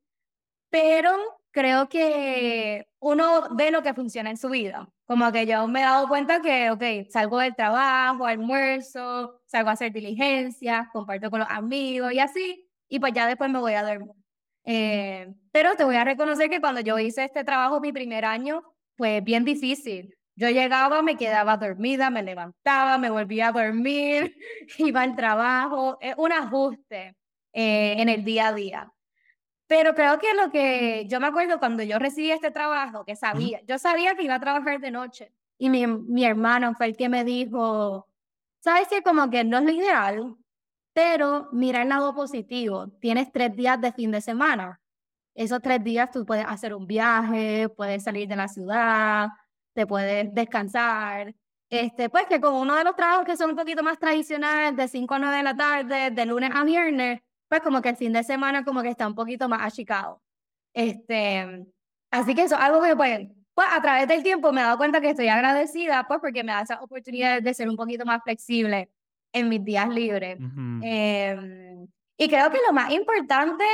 pero creo que uno ve lo que funciona en su vida. Como que yo me he dado cuenta que, ok, salgo del trabajo, almuerzo, salgo a hacer diligencias, comparto con los amigos y así, y pues ya después me voy a dormir. Eh, pero te voy a reconocer que cuando yo hice este trabajo mi primer año, fue bien difícil. Yo llegaba, me quedaba dormida, me levantaba, me volvía a dormir, iba al trabajo, es un ajuste eh, en el día a día. Pero creo que lo que yo me acuerdo cuando yo recibí este trabajo, que sabía, yo sabía que iba a trabajar de noche. Y mi, mi hermano fue el que me dijo, sabes que como que no es lo ideal, pero mira el lado positivo. Tienes tres días de fin de semana. Esos tres días tú puedes hacer un viaje, puedes salir de la ciudad, te puedes descansar. Este, pues que como uno de los trabajos que son un poquito más tradicionales, de 5 a 9 de la tarde, de lunes a viernes, pues como que el fin de semana como que está un poquito más achicado. Este, así que eso es algo que pues, pues a través del tiempo me he dado cuenta que estoy agradecida pues porque me da esa oportunidad de ser un poquito más flexible en mis días libres. Em, y creo que lo más importante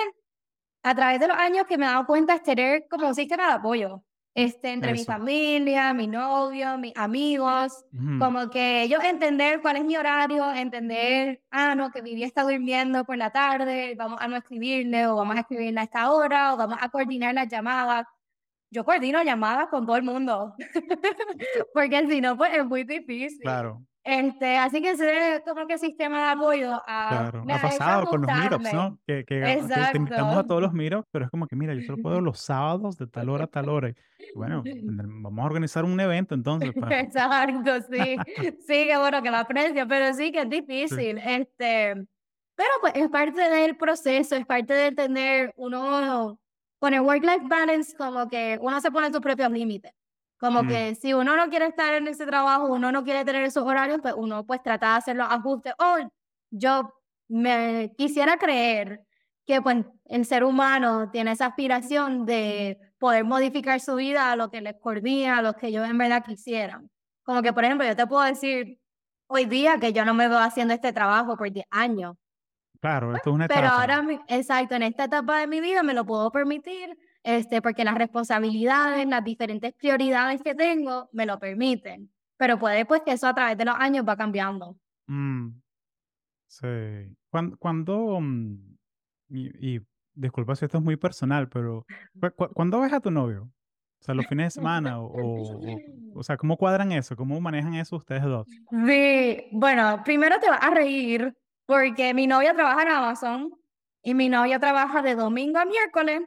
a través de los años que me he dado cuenta es tener como un sistema de apoyo este, entre mi familia, mi novio, mis amigos, como que ellos entender cuál es mi horario, entender, ah, no, que Vivi está durmiendo por la tarde, vamos a no escribirle o vamos a escribirle a esta hora o vamos a coordinar las llamadas. Yo coordino llamadas con todo el mundo, porque si no, pues es muy difícil.
Claro.
Este, así que ese como que sistema de apoyo a,
claro. ha pasado con los meetups, ¿no? Que, que, te invitamos a todos los meetups, pero es como que, mira, yo solo puedo los sábados de tal hora a tal hora. bueno, vamos a organizar un evento entonces.
Exacto, sí. sí, que bueno que lo aprecio, pero sí que es difícil. Este, pero pues es parte del proceso, es parte de tener uno, con el work-life balance, como que uno se pone sus propios límites. Como que si uno no quiere estar en ese trabajo, uno no quiere tener esos horarios, pues uno pues trata de hacer los ajustes. O yo me quisiera creer que pues el ser humano tiene esa aspiración de poder modificar su vida a lo que les coordina, a lo que ellos en verdad quisieran. Como que, por ejemplo, yo te puedo decir hoy día que yo no me veo haciendo este trabajo por 10 años.
Claro, esto es una
etapa. Pero ahora, exacto, en esta etapa de mi vida me lo puedo permitir este, porque las responsabilidades, las diferentes prioridades que tengo me lo permiten. Pero puede pues que eso a través de los años va cambiando.
Mm, sí. Cuando, cuando mm, y, disculpa si esto es muy personal, pero ¿cuándo ves a tu novio? O sea, los fines de semana, o, o, o, sea, ¿cómo cuadran eso? ¿Cómo manejan eso ustedes dos?
Sí, bueno, primero te vas a reír, porque mi novia trabaja en Amazon y mi novia trabaja de domingo a miércoles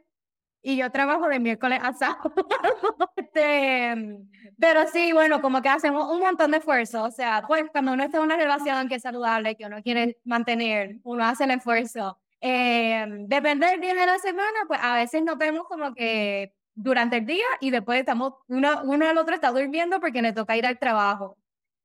y yo trabajo de miércoles a sábado. este, pero sí, bueno, como que hacemos un montón de esfuerzo. O sea, pues cuando uno está en una relación que es saludable, que uno quiere mantener, uno hace el esfuerzo. Eh, depende del día de la semana, pues a veces nos vemos como que durante el día y después estamos, uno, uno al otro está durmiendo porque le toca ir al trabajo.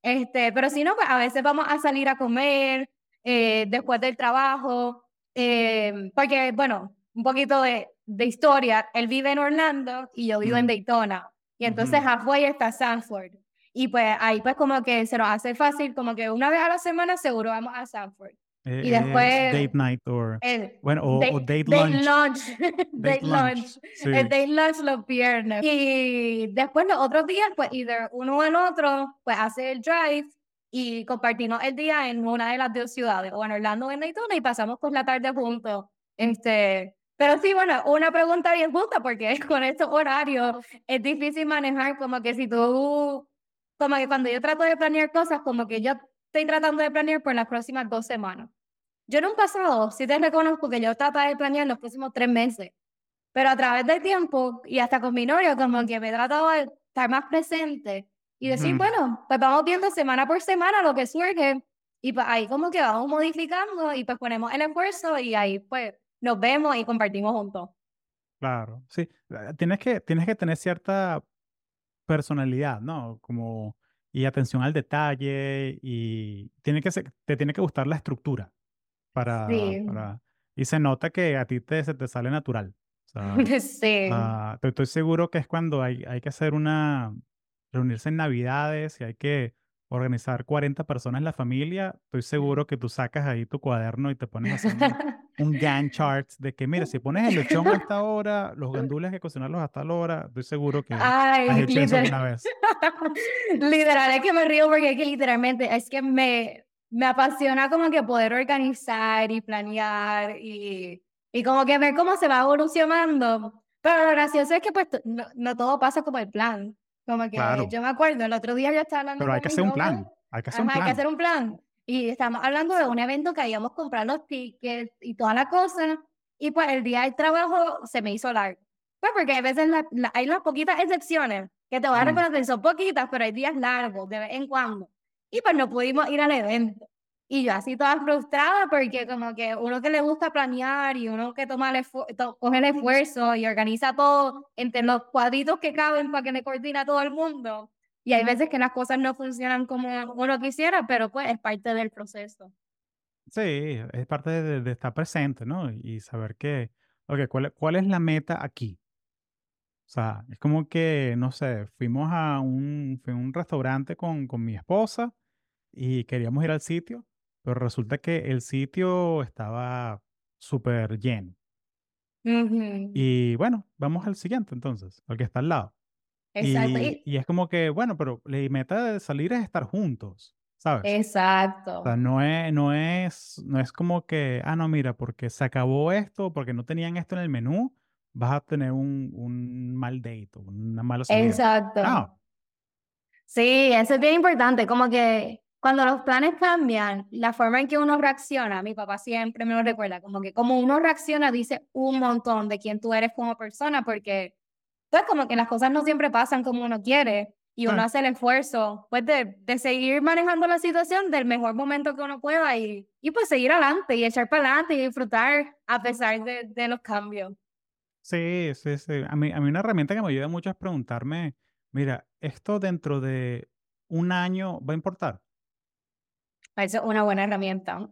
Este, pero si no, pues a veces vamos a salir a comer eh, después del trabajo, eh, porque, bueno, un poquito de, de historia, él vive en Orlando y yo vivo en Daytona. Y entonces afuera está Sanford. Y pues ahí pues como que se nos hace fácil, como que una vez a la semana seguro vamos a Sanford. y después...
Date night or... bueno, o date,
lunch. Date lunch. El date lunch los viernes. Y después los otros días, pues, either uno o el otro, pues, hace el drive y compartimos el día en una de las dos ciudades, o en Orlando o en Daytona, y pasamos por la tarde juntos. Este, pero sí, bueno, una pregunta bien justa, porque con estos horarios es difícil manejar, como que si tú, como que cuando yo trato de planear cosas, como que yo estoy tratando de planear por las próximas dos semanas. Yo en un pasado sí te reconozco que yo trato de planear los próximos tres meses, pero a través del tiempo y hasta con mi novio, como que me he tratado de estar más presente y decir, bueno, pues vamos viendo semana por semana lo que surge y pues ahí como que vamos modificando y pues ponemos el esfuerzo y ahí pues nos vemos y compartimos juntos.
Claro, sí. Eh, tienes que, tienes que tener cierta personalidad, ¿no? Como, y atención al detalle, y tiene que ser, te tiene que gustar la estructura para, para y se nota que a ti te, se te sale natural.
sí.
Ah, estoy seguro que es cuando hay, hay que hacer una, reunirse en Navidades y hay que organizar 40 personas en la familia, estoy seguro que tú sacas ahí tu cuaderno y te pones a hacer un, Gantt chart de que, mira, si pones el lechón a esta hora, los gandules hay que cocinarlos hasta la hora, estoy seguro que
Ay,
has hecho eso alguna vez.
literal, es que me río porque es que literalmente es que me, me apasiona como que poder organizar y planear y, y como que ver cómo se va evolucionando. Pero lo gracioso es que pues no, no todo pasa como el plan. Como que yo me acuerdo, el otro día ya estaba hablando
Pero hay que hacer un plan. Hay que hacer un plan.
Hay que hacer un plan. Y estamos hablando de un evento que habíamos comprado los tickets y toda la cosa. Y pues el día del trabajo se me hizo largo. Pues porque a veces hay unas poquitas excepciones que te voy a reconocer, son poquitas, pero hay días largos de vez en cuando. Y pues no pudimos ir al evento. Y yo así toda frustrada porque como que uno que le gusta planear y uno que toma el coge el esfuerzo y organiza todo entre los cuadritos que caben para que le coordine a todo el mundo. Y hay veces que las cosas no funcionan como uno quisiera, pero pues es parte del proceso.
Sí, es parte de, estar presente, ¿no? Y saber que, ok, ¿cuál, ¿cuál es la meta aquí? O sea, es como que, no sé, fuimos a un, fui a un restaurante con, con mi esposa y queríamos ir al sitio pero resulta que el sitio estaba súper lleno. Y bueno, vamos al siguiente entonces, al que está al lado.
Exacto.
Y, es como que, bueno, pero la meta de salir es estar juntos, ¿sabes?
Exacto.
O sea, no es, no es, no es como que, ah, no, mira, porque se acabó esto, porque no tenían esto en el menú, vas a tener un, un mal date, una mala salida.
Exacto.
No.
Sí, eso es bien importante, como que cuando los planes cambian, la forma en que uno reacciona, mi papá siempre me lo recuerda, como que como uno reacciona dice un montón de quién tú eres como persona, porque pues como que las cosas no siempre pasan como uno quiere y uno hace el esfuerzo pues de, de, seguir manejando la situación del mejor momento que uno pueda y, y pues seguir adelante y echar para adelante y disfrutar a pesar de, de los cambios.
Sí, sí, sí. A mí, a mí una herramienta que me ayuda mucho es preguntarme, mira, ¿esto dentro de un año va a importar?
Es una buena herramienta.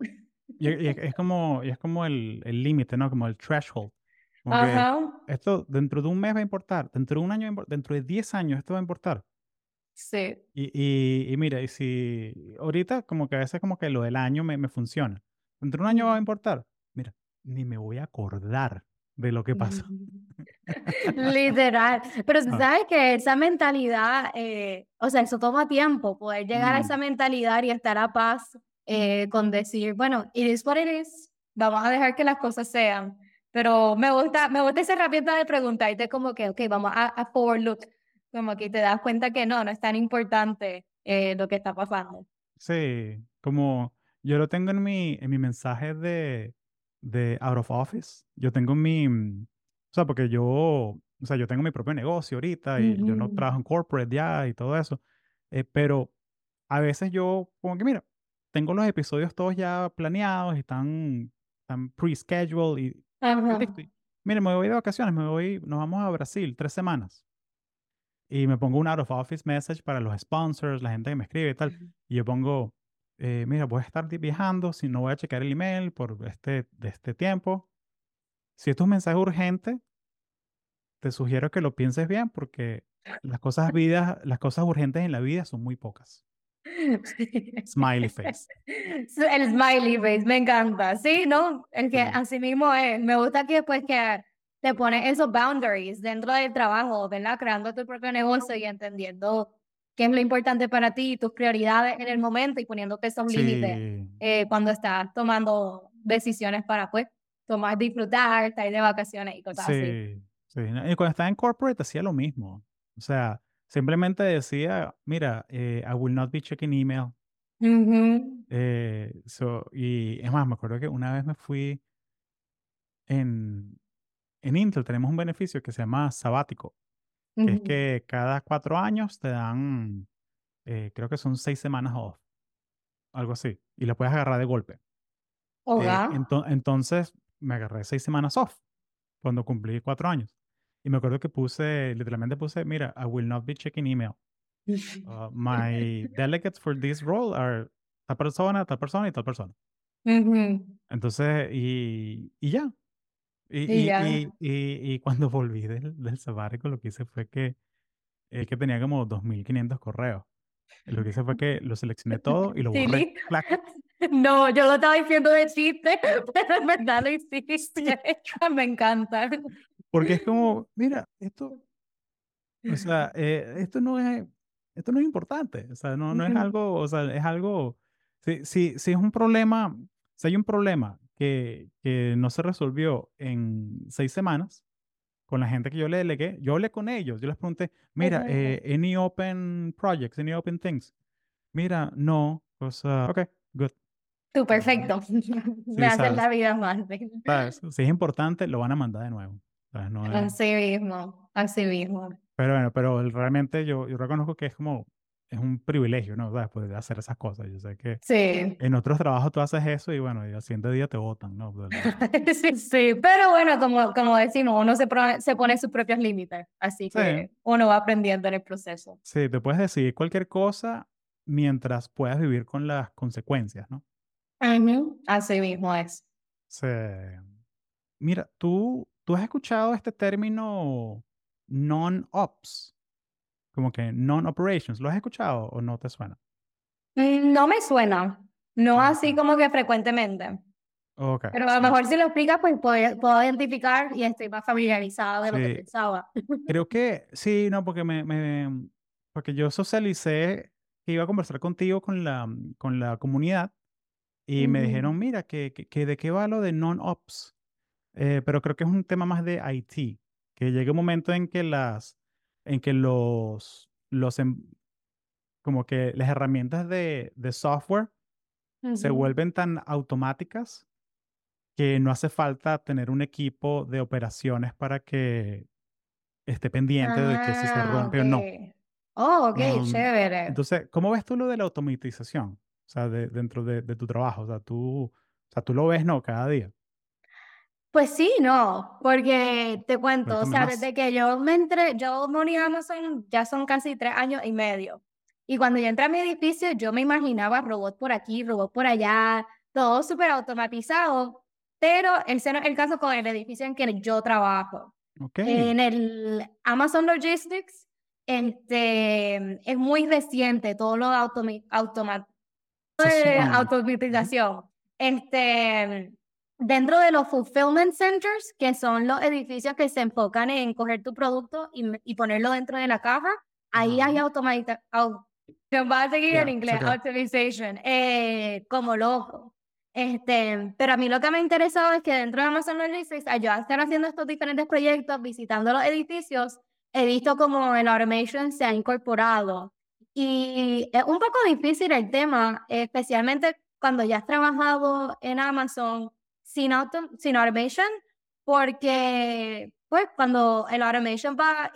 Y, es como, y es como el límite, ¿no? Como el threshold. esto dentro de un mes va a importar, dentro de un año, dentro de 10 años esto va a importar.
Sí.
Y, y, y, mira, y si ahorita como que a veces como que lo del año me, me funciona. Dentro de un año va a importar. Mira, ni me voy a acordar de lo que pasó.
Literal. Pero ah. sabes que esa mentalidad, eh, o sea, eso toma tiempo, poder llegar a esa mentalidad y estar a paz eh, con decir, bueno, it is what it is, vamos a dejar que las cosas sean. Pero me gusta, me gusta esa herramienta de preguntarte como que, ok, vamos a, a forward look, como que te das cuenta que no, no es tan importante eh, lo que está pasando.
Sí, como yo lo tengo en mi, en mi mensaje de, de out of office. Yo tengo mi, mm, o sea, porque yo, o sea, yo tengo mi propio negocio ahorita y yo no trabajo en corporate ya y todo eso, eh, pero a veces yo como que, mira, tengo los episodios todos ya planeados y están, están pre-scheduled y, mire, me voy de vacaciones, me voy, nos vamos a Brasil tres semanas. Y me pongo un out of office message para los sponsors, la gente que me escribe y tal. Y yo pongo, eh, mira, voy a estar viajando, si no voy a checar el email por este, de este tiempo. Si esto es un mensaje urgente, te sugiero que lo pienses bien porque las cosas, vidas, las cosas urgentes en la vida son muy pocas. Smiley face.
El smiley face, me encanta. Sí, ¿no? El que así mismo es. Me gusta que después que te pones esos boundaries dentro del trabajo, ¿verdad? Creando tu propio negocio y entendiendo qué es lo importante para ti, tus prioridades en el momento y poniéndote esos límites eh, cuando estás tomando decisiones para, pues, tomar, disfrutar, estar de vacaciones y cosas así.
Sí, y cuando estaba en corporate hacía lo mismo. O sea, simplemente decía, mira, eh, I will not be checking email. Eh, so, y es más, me acuerdo que una vez me fui en, en Intel, tenemos un beneficio que se llama sabático es que cada cuatro años te dan, eh, creo que son seis semanas off, algo así, y lo puedes agarrar de golpe. Eh, entonces me agarré seis semanas off cuando cumplí cuatro años. Y me acuerdo que puse, literalmente puse, mira, I will not be checking email. Uh, my delegates for this role are tal persona, tal persona y tal persona. Entonces, y, y ya, y, y, y, y, cuando volví del, del sabático, lo que hice fue que, eh, que tenía como 2.500 correos. Lo que hice fue que lo seleccioné todo y lo borré.
No, yo lo estaba diciendo de chiste, pero en verdad lo hiciste. Me encanta.
Porque es como, mira, esto, o sea, eh, esto no es, esto no es importante. O sea, no, no es algo, o sea, es algo, si, si, si es un problema, si hay un problema que, que no se resolvió en seis semanas con la gente que yo le delegué. Yo hablé con ellos, yo les pregunté, mira, eh, any open projects, any open things. Mira, no, pues, uh, ok, good.
Tú, perfecto. Me haces la vida más.
Si es importante, lo van a mandar de nuevo.
Así mismo, así mismo.
Pero bueno, pero realmente yo, yo reconozco que es como es un privilegio, ¿no? ¿Sabes? Poder hacer esas cosas. Yo sé que
sí.
en otros trabajos tú haces eso y bueno, y al siguiente día te votan, ¿no?
Sí, sí, pero bueno, como, como decimos, uno se, se pone sus propios límites, así que uno va aprendiendo en el proceso.
Sí, te puedes decidir cualquier cosa mientras puedas vivir con las consecuencias, ¿no?
Así mismo es.
Sí. Mira, ¿tú, tú has escuchado este término non-ops. Como que non-operations. ¿Lo has escuchado o no te suena?
Mm, no me suena. No ah, así como que frecuentemente.
Okay.
Pero a lo mejor si lo explicas, pues puedo, identificar y estoy más familiarizado de lo que pensaba.
Creo que sí, no, porque me, me, porque yo socialicé que iba a conversar contigo con la, con la comunidad y me dijeron, mira, que, que, de qué va lo de non-ops. Eh, pero creo que es un tema más de IT, que llegue un momento en que las, en que los, los em, como que las herramientas de, de software se vuelven tan automáticas que no hace falta tener un equipo de operaciones para que esté pendiente de que si se ah, rompe o no.
Oh, ok, um, chévere.
Entonces, ¿cómo ves tú lo de la automatización? O sea, de, dentro de, de, tu trabajo. O sea, tú, o sea, tú lo ves, ¿no? Cada día.
Pues sí, no, porque te cuento, o sea, desde que yo me entré, yo morí Amazon ya son casi tres años y medio. Y cuando yo entré a mi edificio, yo me imaginaba robot por aquí, robot por allá, todo súper automatizado, pero ese no es el caso con el edificio en que yo trabajo. En el Amazon Logistics, este, es muy reciente todo lo de automa automatización. Este, Dentro de los fulfillment centers, que son los edificios que se enfocan en coger tu producto y, ponerlo dentro de la caja, ahí hay automatización. va a seguir en inglés, automation, eh, como loco. Este, pero a mí lo que me ha interesado es que dentro de Amazon Logistics, yo al estar haciendo estos diferentes proyectos, visitando los edificios, he visto como el automation se ha incorporado. Y es un poco difícil el tema, especialmente cuando ya has trabajado en Amazon sin, sin automation, porque pues cuando el automation va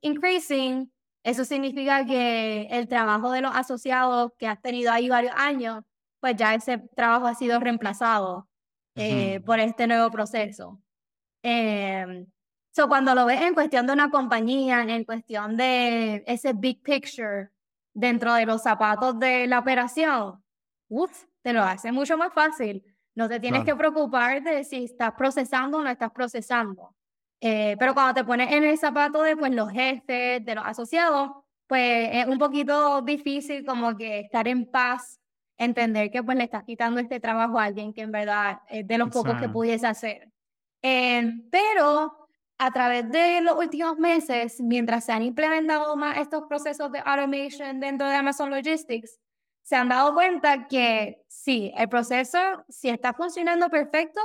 increasing, eso significa que el trabajo de los asociados que has tenido ahí varios años, pues ya ese trabajo ha sido reemplazado eh, por este nuevo proceso. Eh, so cuando lo ves en cuestión de una compañía, en cuestión de ese big picture dentro de los zapatos de la operación, uf, te lo hace mucho más fácil no te tienes que preocupar de si estás procesando o no estás procesando. Eh, pero cuando te pones en el zapato de pues, los jefes, de los asociados, pues es un poquito difícil como que estar en paz, entender que pues le estás quitando este trabajo a alguien que en verdad es de los pocos que pudiese hacer. Eh, pero a través de los últimos meses, mientras se han implementado más estos procesos de automation dentro de Amazon Logistics, se han dado cuenta que sí, el proceso, si está funcionando perfecto,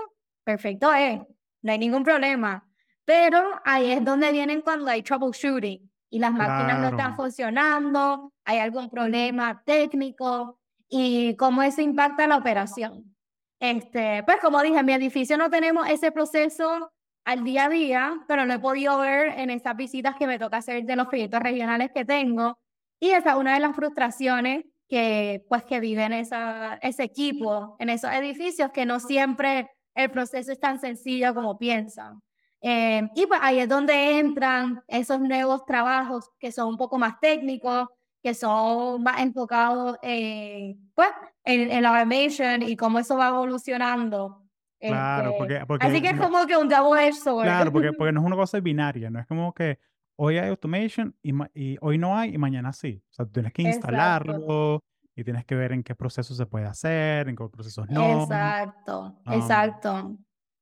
perfecto es, no hay ningún problema. Pero ahí es donde vienen cuando hay troubleshooting y las máquinas no están funcionando, hay algún problema técnico y cómo eso impacta la operación. Este, pues como dije, en mi edificio no tenemos ese proceso al día a día, pero lo he podido ver en esas visitas que me toca hacer de los proyectos regionales que tengo. Y esa es una de las frustraciones que, pues, que viven esa, ese equipo en esos edificios, que no siempre el proceso es tan sencillo como piensan. Eh, y pues ahí es donde entran esos nuevos trabajos que son un poco más técnicos, que son más enfocados en, pues, en, la automation y cómo eso va evolucionando.
Claro,
este,
porque,
Así que es como que un double sword.
Claro, porque, porque no es una cosa binaria, no es como que hoy hay automation y, y, hoy no hay y mañana sí. O sea, tienes que instalarlo y tienes que ver en qué procesos se puede hacer, en qué procesos no.
Exacto, exacto.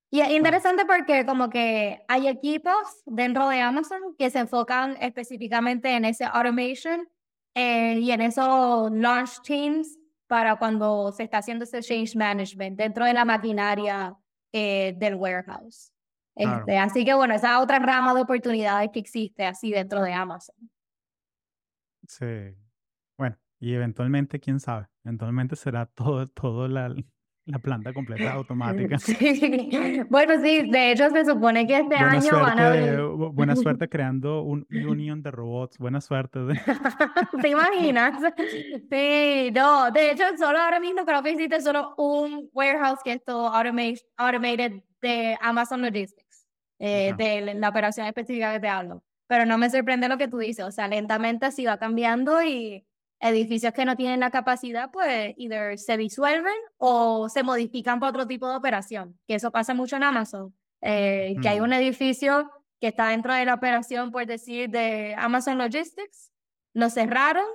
Y es interesante porque como que hay equipos dentro de Amazon que se enfocan específicamente en ese automation eh, y en esos launch teams para cuando se está haciendo ese change management dentro de la maquinaria eh, del warehouse. Este, así que bueno, esa otra rama de oportunidades que existe así dentro de Amazon.
Sí. Bueno, y eventualmente, quién sabe, eventualmente será todo, todo la, la planta completa automática.
Bueno, sí, de hecho se supone que este año van a abrir.
Buena suerte creando un union de robots. Buena suerte.
¿Te imaginas? Sí, no. De hecho, solo ahora mismo creo que existe solo un warehouse que es todo automated de Amazon Logistics, eh, de la operación específica que te hablo. Pero no me sorprende lo que tú dices. O sea, lentamente así va cambiando y edificios que no tienen la capacidad, pues, either se disuelven o se modifican para otro tipo de operación, que eso pasa mucho en Amazon, eh, que hay un edificio que está dentro de la operación, por decir, de Amazon Logistics, lo cerraron,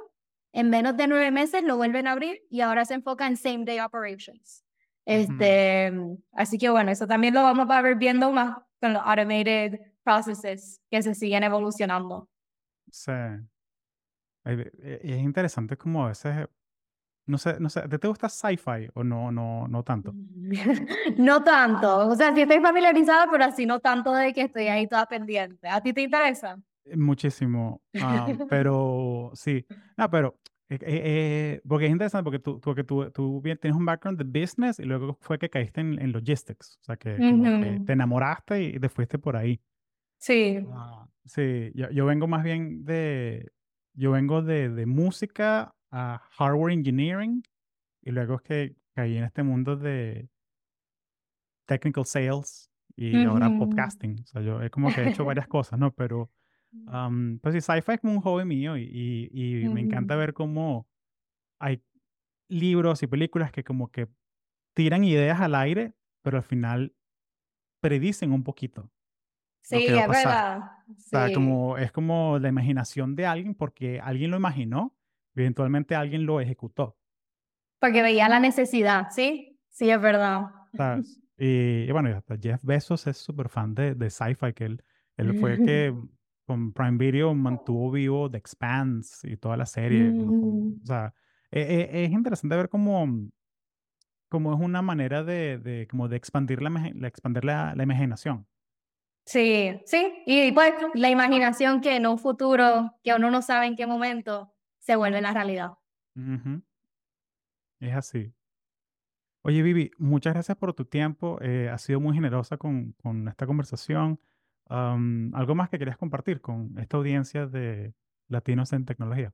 en menos de nueve meses lo vuelven a abrir y ahora se enfoca en same day operations. Este, Así que bueno, eso también lo vamos a ver viendo más con los automated processes que se siguen evolucionando.
Sí. E, es interesante como a veces, no sé, no sé, ¿te, te gusta sci-fi o no, no, no tanto?
no tanto, o sea, sí estoy familiarizada, pero así no tanto de que estoy ahí toda pendiente. ¿A ti te interesa?
Eh, muchísimo, ah, pero sí, no, pero eh, eh, porque es interesante porque tú, porque tú, tú tienes un background de business y luego fue que caíste en, en logistics, o sea, que, te enamoraste y te fuiste por ahí.
Sí.
Ah, sí, yo, yo vengo más bien de, yo vengo de, de música a hardware engineering y luego es que caí en este mundo de technical sales y ahora podcasting. O sea, yo es como que he hecho varias cosas, ¿no? Pero, um, pues sí, sci-fi es como un hobby mío y, y, y me encanta ver cómo hay libros y películas que como que tiran ideas al aire, pero al final predicen un poquito.
Sí, es verdad. O
sea, como, es como la imaginación de alguien porque alguien lo imaginó y eventualmente alguien lo ejecutó.
Porque veía la necesidad, ¿sí? Sí, es verdad.
Y, bueno, hasta Jeff Bezos es súper fan de, de sci-fi, que él, él fue que con Prime Video mantuvo vivo The Expanse y toda la serie. Mm. O sea, e, e, es, interesante ver cómo, cómo es una manera de, de, como de expandir la, expandir la, la imaginación.
Sí, sí, y pues la imaginación que en un futuro, que uno no sabe en qué momento, se vuelve la realidad.
Es así. Oye, Vivi, muchas gracias por tu tiempo. Eh, has sido muy generosa con, con esta conversación. ¿Algo más que querías compartir con esta audiencia de Latinos en Tecnología?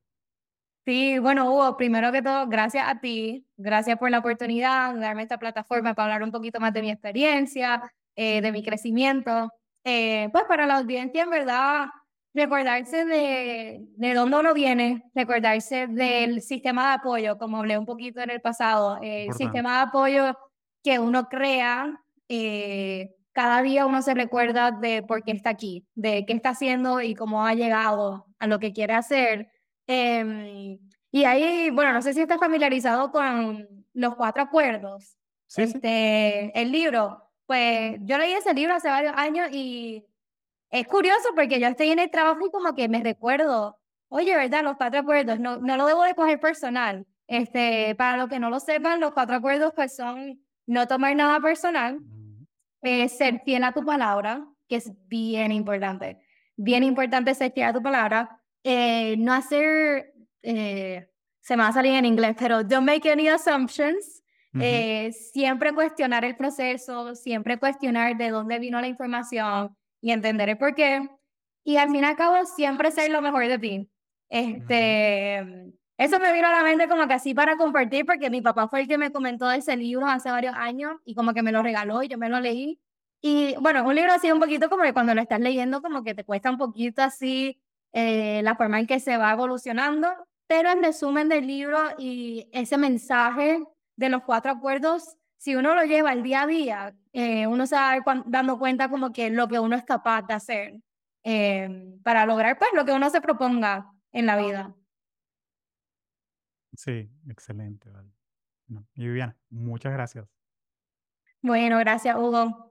Sí, bueno, Hugo, primero que todo, gracias a ti, gracias por la oportunidad de darme esta plataforma para hablar un poquito más de mi experiencia, eh, de mi crecimiento. Eh, pues para la audiencia, en verdad, recordarse de, de dónde uno viene, recordarse del sistema de apoyo, como hablé un poquito en el pasado, el sistema de apoyo que uno crea, eh, cada día uno se recuerda de por qué está aquí, de qué está haciendo y cómo ha llegado a lo que quiere hacer. Em, y ahí, bueno, no sé si estás familiarizado con los cuatro acuerdos.
Sí, sí.
Este, el libro, pues yo leí ese libro hace varios años y es curioso porque yo estoy en el trabajo y como que me recuerdo, oye, ¿verdad? Los cuatro acuerdos, no, no lo debo de coger personal. Este, para los que no lo sepan, los cuatro acuerdos pues son no tomar nada personal, eh, ser fiel a tu palabra, que es bien importante. Bien importante ser fiel a tu palabra. eh, no hacer, eh, se me va a salir en inglés, pero don't make any assumptions.
ujú.
eh, siempre cuestionar el proceso, siempre cuestionar de dónde vino la información y entender el por qué. Y al fin y al cabo, siempre ser lo mejor de ti. Este, eso me vino a la mente como que así para compartir, porque mi papá fue el que me comentó de ese libro hace varios años y como que me lo regaló y yo me lo leí. Y bueno, un libro así un poquito como que cuando lo estás leyendo como que te cuesta un poquito así eh, la forma en que se va evolucionando, pero en resumen del libro y ese mensaje de los cuatro acuerdos, si uno lo lleva al día a día, eh, uno se va dando cuenta como que lo que uno es capaz de hacer eh, para lograr pues lo que uno se proponga en la vida.
Sí, excelente, vale. Viviana, muchas gracias.
Bueno, gracias Hugo.